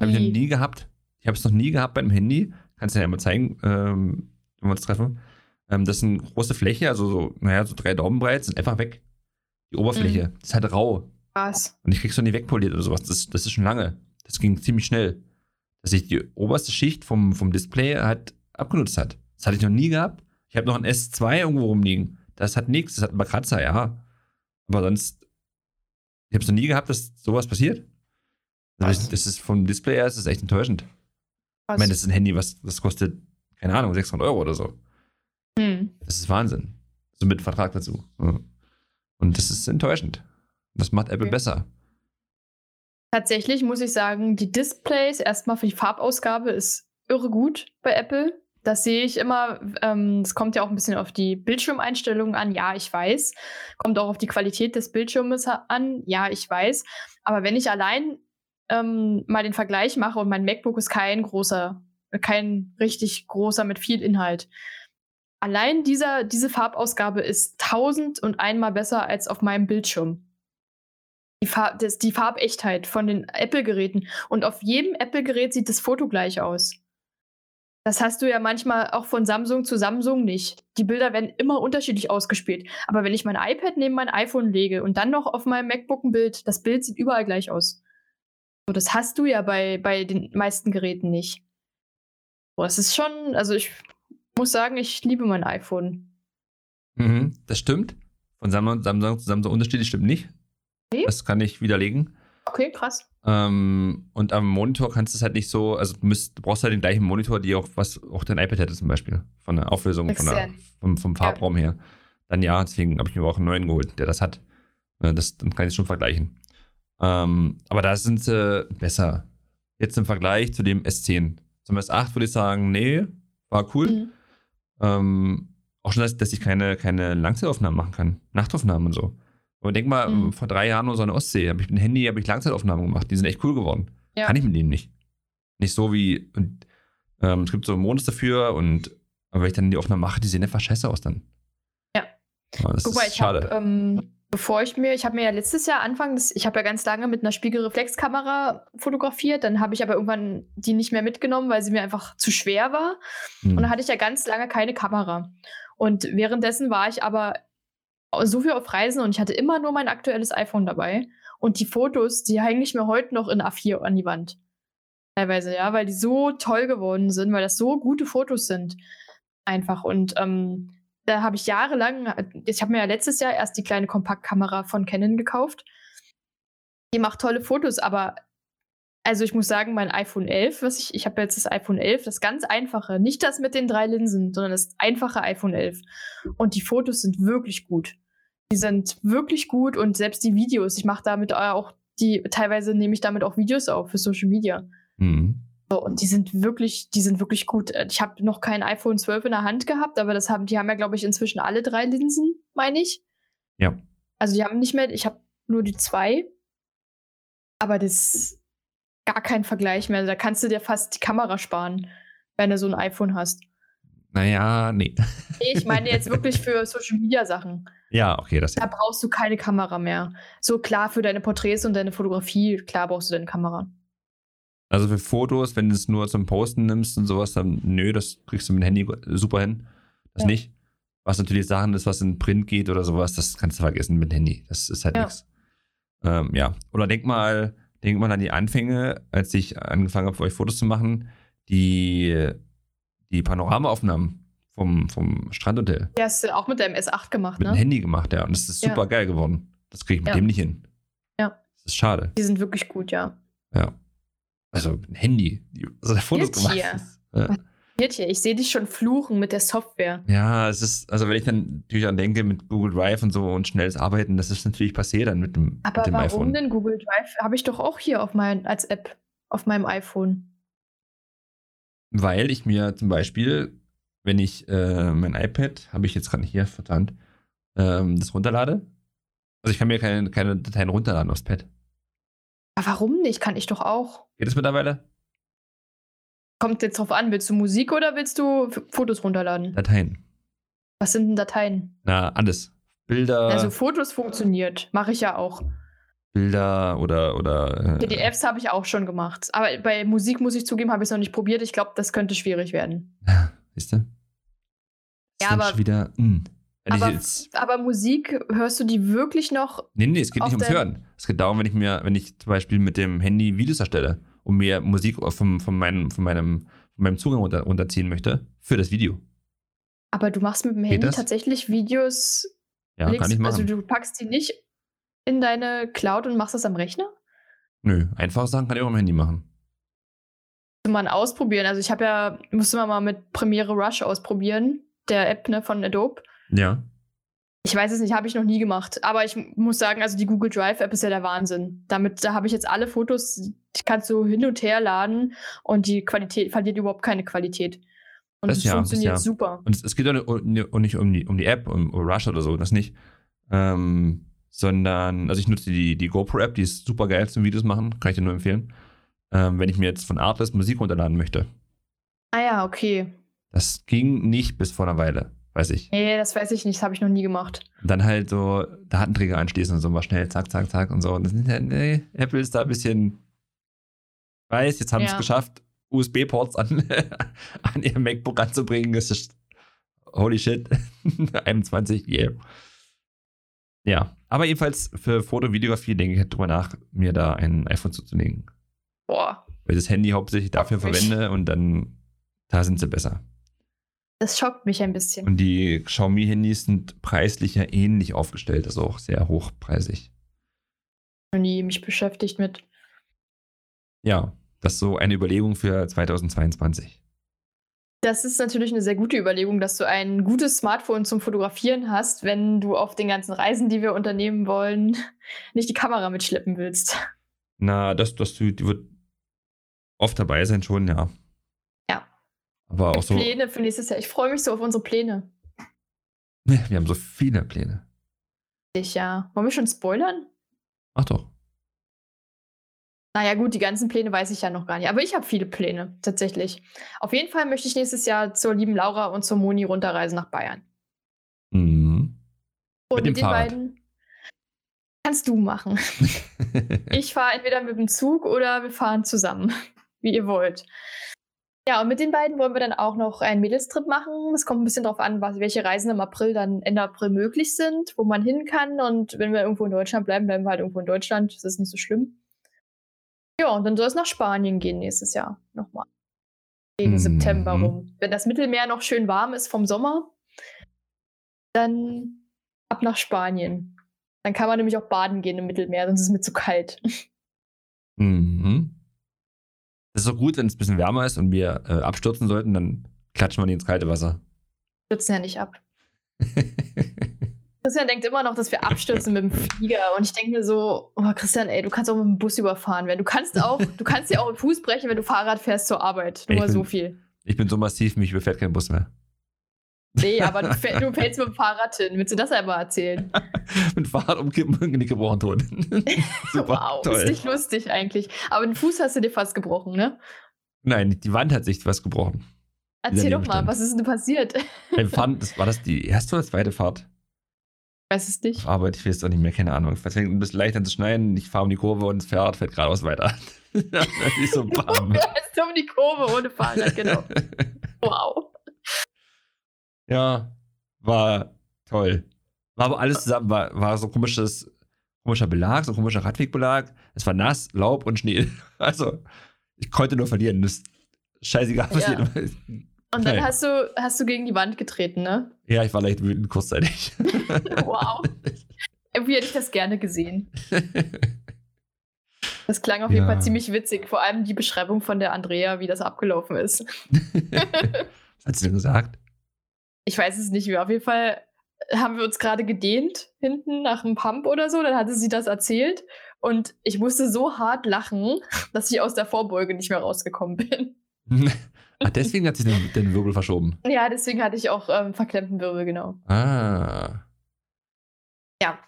Habe ich noch nie gehabt. Ich habe es noch nie gehabt bei einem Handy. Kannst du ja mal zeigen, ähm, wenn wir uns treffen. Ähm, das ist eine große Fläche, also so, naja, so drei Daumen breit, sind einfach weg. Die Oberfläche. Mhm. Das ist halt rau. Was? Und ich krieg's doch nie wegpoliert oder sowas. Das, das ist schon lange. Das ging ziemlich schnell. Dass sich die oberste Schicht vom, vom Display halt abgenutzt hat. Das hatte ich noch nie gehabt. Ich habe noch ein S2 irgendwo rumliegen. Das hat nichts. Das hat ein paar Kratzer, ja. Aber sonst, ich habe es noch nie gehabt, dass sowas passiert. Das, das ist vom Display her, das ist echt enttäuschend. Was? Ich meine, das ist ein Handy, was das kostet, keine Ahnung, 600 Euro oder so. Hm. Das ist Wahnsinn. So mit Vertrag dazu. Und das ist enttäuschend. Das macht Apple okay. besser. Tatsächlich muss ich sagen, die Displays erstmal für die Farbausgabe ist irre gut bei Apple. Das sehe ich immer. Es ähm, kommt ja auch ein bisschen auf die Bildschirmeinstellungen an. Ja, ich weiß. Kommt auch auf die Qualität des Bildschirmes an. Ja, ich weiß. Aber wenn ich allein ähm, mal den Vergleich mache und mein MacBook ist kein großer, kein richtig großer mit viel Inhalt. Allein dieser, diese Farbausgabe ist tausend und einmal besser als auf meinem Bildschirm. Die, Farb, das, die Farbechtheit von den Apple-Geräten. Und auf jedem Apple-Gerät sieht das Foto gleich aus. Das hast du ja manchmal auch von Samsung zu Samsung nicht. Die Bilder werden immer unterschiedlich ausgespielt. Aber wenn ich mein iPad neben mein iPhone lege und dann noch auf meinem MacBook ein Bild, das Bild sieht überall gleich aus. So, das hast du ja bei, bei den meisten Geräten nicht. Boah, es ist schon, also ich muss sagen, ich liebe mein iPhone. Mhm, das stimmt. Von Samsung, Samsung zu Samsung unterschiedlich stimmt nicht. Okay. Das kann ich widerlegen. Okay, krass. Ähm, und am Monitor kannst du es halt nicht so, also du, müsst, du brauchst halt den gleichen Monitor, die auch was auch dein iPad hätte zum Beispiel. Von der Auflösung, von der, vom, vom Farbraum ja. her. Dann ja, deswegen habe ich mir auch einen neuen geholt, der das hat. Das, dann kann ich es schon vergleichen. Ähm, aber da sind sie besser. Jetzt im Vergleich zu dem S10. Zum S8 würde ich sagen, nee, war cool. Mhm. Ähm, auch schon, dass, dass ich keine, keine Langzeitaufnahmen machen kann. Nachtaufnahmen und so. Aber denk mal, mhm. vor drei Jahren nur so eine Ostsee, habe ich mit dem Handy habe ich Langzeitaufnahmen gemacht. Die sind echt cool geworden. Ja. Kann ich mit denen nicht. Nicht so wie, und, ähm, es gibt so Mondes dafür und aber wenn ich dann die Aufnahmen mache, die sehen einfach scheiße aus dann. Ja. Guck mal, ich habe ähm, bevor ich mir, ich habe mir ja letztes Jahr Anfang, des, ich habe ja ganz lange mit einer Spiegelreflexkamera fotografiert, dann habe ich aber irgendwann die nicht mehr mitgenommen, weil sie mir einfach zu schwer war. Mhm. Und dann hatte ich ja ganz lange keine Kamera. Und währenddessen war ich aber so viel auf Reisen und ich hatte immer nur mein aktuelles iPhone dabei. Und die Fotos, die hänge ich mir heute noch in A4 an die Wand. Teilweise, ja, weil die so toll geworden sind, weil das so gute Fotos sind. Einfach. Und ähm, da habe ich jahrelang, ich habe mir ja letztes Jahr erst die kleine Kompaktkamera von Canon gekauft. Die macht tolle Fotos, aber also ich muss sagen, mein iPhone 11, was ich, ich habe jetzt das iPhone 11, das ganz einfache, nicht das mit den drei Linsen, sondern das einfache iPhone 11. Und die Fotos sind wirklich gut. Die sind wirklich gut und selbst die Videos, ich mache damit auch die, teilweise nehme ich damit auch Videos auf für Social Media. Mhm. So, und die sind wirklich, die sind wirklich gut. Ich habe noch kein iPhone 12 in der Hand gehabt, aber das haben, die haben ja, glaube ich, inzwischen alle drei Linsen, meine ich. Ja. Also die haben nicht mehr, ich habe nur die zwei. Aber das gar kein Vergleich mehr. Da kannst du dir fast die Kamera sparen, wenn du so ein iPhone hast. Naja, nee. Ich meine jetzt wirklich für Social Media Sachen. Ja, okay, das Da brauchst du keine Kamera mehr. So klar für deine Porträts und deine Fotografie, klar brauchst du deine Kamera. Also für Fotos, wenn du es nur zum Posten nimmst und sowas, dann nö, das kriegst du mit dem Handy super hin. Das Ja. nicht. Was natürlich Sachen ist, was in Print geht oder sowas, das kannst du vergessen mit dem Handy. Das ist halt Ja. nichts. Ähm, ja. Oder denk mal, denk mal an die Anfänge, als ich angefangen habe, für euch Fotos zu machen, die, die Panoramaaufnahmen vom, vom Strandhotel. Die hast du auch mit deinem S8 gemacht, Mit dem ne? Handy gemacht, ja. Und das ist Ja. super geil geworden. Das kriege ich mit Ja. dem nicht hin. Ja. Das ist schade. Die sind wirklich gut, ja. Ja. Also ein Handy. Also der Fotos Jetzt gemacht. hier. Ja. Ich sehe dich schon fluchen mit der Software. ja, es ist, also wenn ich dann natürlich an denke mit Google Drive und so und schnelles Arbeiten, das ist natürlich passé dann mit dem, Aber mit dem warum iPhone. denn Google Drive? Habe ich doch auch hier auf mein, als App auf meinem iPhone. Weil ich mir zum Beispiel, wenn ich äh, mein iPad, habe ich jetzt gerade hier vertannt, ähm, das runterlade. Also ich kann mir keine, keine Dateien runterladen aufs Pad. Aber warum nicht? Kann ich doch auch. Geht das mittlerweile? Kommt jetzt drauf an, willst du Musik oder willst du F Fotos runterladen? Dateien. Was sind denn Dateien? Na, alles. Bilder, Also Fotos funktioniert, mache ich ja auch. Bilder oder, oder äh, PDFs habe ich auch schon gemacht. Aber bei Musik muss ich zugeben, habe ich es noch nicht probiert. Ich glaube, das könnte schwierig werden. Siehst du? Ja, aber- wieder. Mh. Wenn Aber, aber Musik, hörst du die wirklich noch? nee, nee, es geht nicht ums Hören. Es geht darum, wenn ich mir, wenn ich zum Beispiel mit dem Handy Videos erstelle und mir Musik vom, von, meinem, von, meinem, von meinem Zugang runter, runterziehen möchte für das Video. Aber du machst mit dem Geht Handy das? tatsächlich Videos. Ja, legst- kann ich machen. Also du packst die nicht in deine Cloud und machst das am Rechner? Nö, einfache Sachen kann ich auch am Handy machen. Muss man ausprobieren. Also ich habe ja, musste man mal mit Premiere Rush ausprobieren, der App ne, von Adobe. Ja. Ich weiß es nicht, habe ich noch nie gemacht. Aber ich muss sagen, also die Google Drive App ist ja der Wahnsinn. Damit, da habe ich jetzt alle Fotos, die kannst du hin und her laden und die Qualität verliert überhaupt keine Qualität. Und Das es ja, das funktioniert ja. super. Und es, es geht auch nicht, auch nicht um, die, um die App, um, um Rush oder so, das nicht. Ähm, sondern, also ich nutze die, die GoPro-App, die ist super geil zum Videos machen, kann ich dir nur empfehlen. Ähm, wenn ich mir jetzt von Artlist Musik runterladen möchte. Ah ja, okay. Das ging nicht bis vor einer Weile, weiß ich. Nee, das weiß ich nicht, das habe ich noch nie gemacht. Und dann halt so Datenträger anschließen und so mal schnell, zack, zack, zack und so. Und das sind halt, nee, Apple ist da ein bisschen, weiß, jetzt haben sie Ja. es geschafft, USB-Ports an, an ihr MacBook anzubringen. Das ist holy shit. 21, yeah. Ja, aber jedenfalls für Foto, Videografie denke ich halt drüber nach, mir da ein iPhone zuzulegen. Boah, Weil ich das Handy hauptsächlich dafür verwende und dann, da sind sie besser. Das schockt mich ein bisschen. Und die Xiaomi-Handys sind preislich ja ähnlich aufgestellt, also auch sehr hochpreisig. noch nie mich beschäftigt mit. Ja, das ist so eine Überlegung für 2022. Das ist natürlich eine sehr gute Überlegung, dass du ein gutes Smartphone zum Fotografieren hast, wenn du auf den ganzen Reisen, die wir unternehmen wollen, nicht die Kamera mitschleppen willst. Na, das, das wird oft dabei sein schon. Ja. Aber auch so, Pläne für nächstes Jahr. Ich freue mich so auf unsere Pläne. wir haben so viele Pläne. Ja. Wollen wir schon spoilern? Ach doch. Naja, gut, die ganzen Pläne weiß ich ja noch gar nicht. Aber ich habe viele Pläne, tatsächlich. Auf jeden Fall möchte ich nächstes Jahr zur lieben Laura und zur Moni runterreisen nach Bayern. Mhm. Und Mit dem den Fahrrad. beiden kannst du machen. Ich fahre entweder mit dem Zug oder wir fahren zusammen, wie ihr wollt. Ja, und mit den beiden wollen wir dann auch noch einen Mädelstrip machen. Es kommt ein bisschen darauf an, was, welche Reisen im April dann Ende April möglich sind, wo man hin kann. Und wenn wir irgendwo in Deutschland bleiben, bleiben wir halt irgendwo in Deutschland. Das ist nicht so schlimm. Ja, und dann soll es nach Spanien gehen nächstes Jahr nochmal. Gegen Mhm. September rum. Wenn das Mittelmeer noch schön warm ist vom Sommer, dann ab nach Spanien. Dann kann man nämlich auch baden gehen im Mittelmeer, sonst ist es mir zu kalt. mhm. Das ist so gut, wenn es ein bisschen wärmer ist und wir äh, abstürzen sollten, dann klatschen wir die ins kalte Wasser. Stürzen ja nicht ab. Christian denkt immer noch, dass wir abstürzen mit dem Flieger. Und ich denke mir so, oh Christian, ey, du kannst auch mit dem Bus überfahren werden. Du kannst auch, du kannst dir auch den Fuß brechen, wenn du Fahrrad fährst zur Arbeit. Nur Ich mal so bin- viel. ich bin so massiv, mich überfährt kein Bus mehr. Nee, aber du, fäll, du fällst mit dem Fahrrad hin. Willst du das einmal erzählen? mit dem Fahrrad umkippen und Genick gebrochen tot. Super, wow, toll. ist nicht lustig eigentlich. Aber den Fuß hast du dir fast gebrochen, ne? Nein, die Wand hat sich was gebrochen. Erzähl doch mal, was ist denn passiert? Wir fahren, das, war das die erste oder zweite Fahrt? Weiß es nicht. Auf Arbeit, ich weiß auch nicht mehr, keine Ahnung. Es fängt ein bisschen leicht an zu schneiden, ich fahre um die Kurve und das Fahrrad fährt geradeaus weiter. das ist so bam. du um die Kurve ohne Fahrrad, genau. wow. Ja, war toll. War aber alles zusammen, war, war so komisches, komischer Belag, so komischer Radwegbelag. Es war nass, Laub und Schnee. Also, ich konnte nur verlieren. Das ist scheißegal passiert. Ja. Und dann hast du, hast du gegen die Wand getreten, ne? Ja, ich war leicht wütend kurzzeitig. wow. Irgendwie hätte ich das gerne gesehen. Das klang auf jeden Fall ziemlich witzig. Vor allem die Beschreibung von der Andrea, wie das abgelaufen ist. Was hat sie denn gesagt? Ich weiß es nicht mehr. Auf jeden Fall haben wir uns gerade gedehnt hinten nach einem Pump oder so. Dann hatte sie das erzählt. Und ich musste so hart lachen, dass ich aus der Vorbeuge nicht mehr rausgekommen bin. Ach, deswegen hat sich den, den, Wirbel verschoben. Ja, deswegen hatte ich auch ähm, verklemmten Wirbel, genau. Ah. Ja.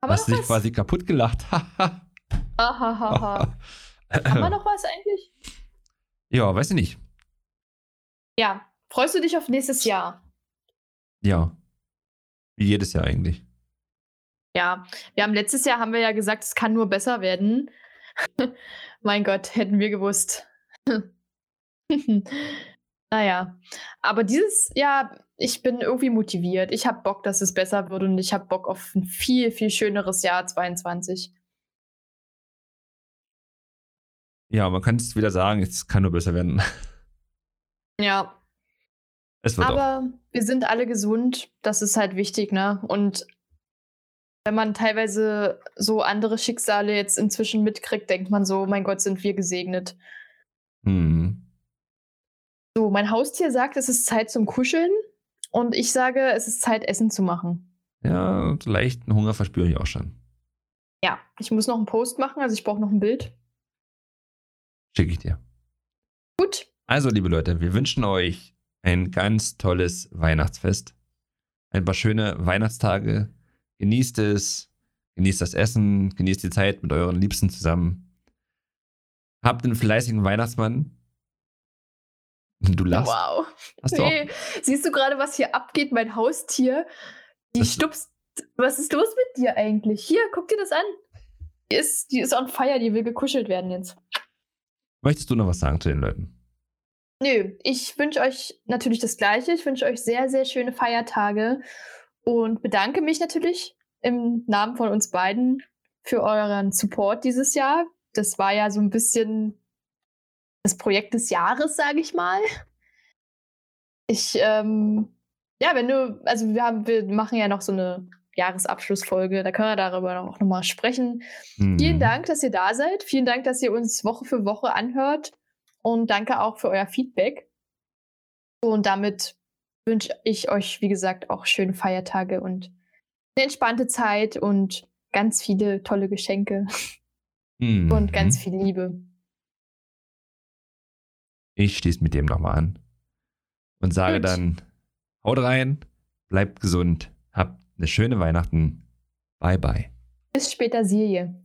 Aber Hast du dich quasi kaputt gelacht? Ahahaha. Haben wir noch was eigentlich? Ja, weiß ich nicht. Ja. Freust du dich auf nächstes Jahr? Ja. Wie jedes Jahr eigentlich. Ja, wir haben letztes Jahr haben wir ja gesagt, es kann nur besser werden. mein Gott, hätten wir gewusst. naja, aber dieses Jahr, ich bin irgendwie motiviert. Ich habe Bock, dass es besser wird und ich habe Bock auf ein viel, viel schöneres Jahr 22. Ja, man kann es wieder sagen, es kann nur besser werden. Ja. Es wird Aber auch. wir sind alle gesund, das ist halt wichtig, ne? Und wenn man teilweise so andere Schicksale jetzt inzwischen mitkriegt, denkt man so, mein Gott, sind wir gesegnet. Hm. So, mein Haustier sagt, es ist Zeit zum Kuscheln und ich sage, es ist Zeit, Essen zu machen. Ja, leichten Hunger verspüre ich auch schon. Ja, ich muss noch einen Post machen, also ich brauche noch ein Bild. Schicke ich dir. Gut. Also, liebe Leute, wir wünschen euch ein ganz tolles Weihnachtsfest. Ein paar schöne Weihnachtstage. Genießt es, genießt das Essen, genießt die Zeit mit euren Liebsten zusammen. Habt einen fleißigen Weihnachtsmann, Du lachst. Wow. Hast du nee. Siehst du gerade, was hier abgeht? Mein Haustier. Die das stupst. Was ist los mit dir eigentlich? Hier, guck dir das an. Die ist, die ist on fire, die will gekuschelt werden jetzt. Möchtest du noch was sagen zu den Leuten? Nö, ich wünsche euch natürlich das Gleiche. Ich wünsche euch sehr, sehr schöne Feiertage und bedanke mich natürlich im Namen von uns beiden für euren Support dieses Jahr. Das war ja so ein bisschen das Projekt des Jahres, sage ich mal. Ich, ähm, ja, wenn du, also wir haben, wir machen ja noch so eine Jahresabschlussfolge, da können wir darüber auch nochmal sprechen. Mhm. Vielen Dank, dass ihr da seid. Vielen Dank, dass ihr uns Woche für Woche anhört. Und danke auch für euer Feedback. Und damit wünsche ich euch, wie gesagt, auch schöne Feiertage und eine entspannte Zeit und ganz viele tolle Geschenke mhm. und ganz viel Liebe. Ich schließe mit dem nochmal an und sage Gut. dann, haut rein, bleibt gesund, habt eine schöne Weihnachten. Bye bye. Bis später, Silje.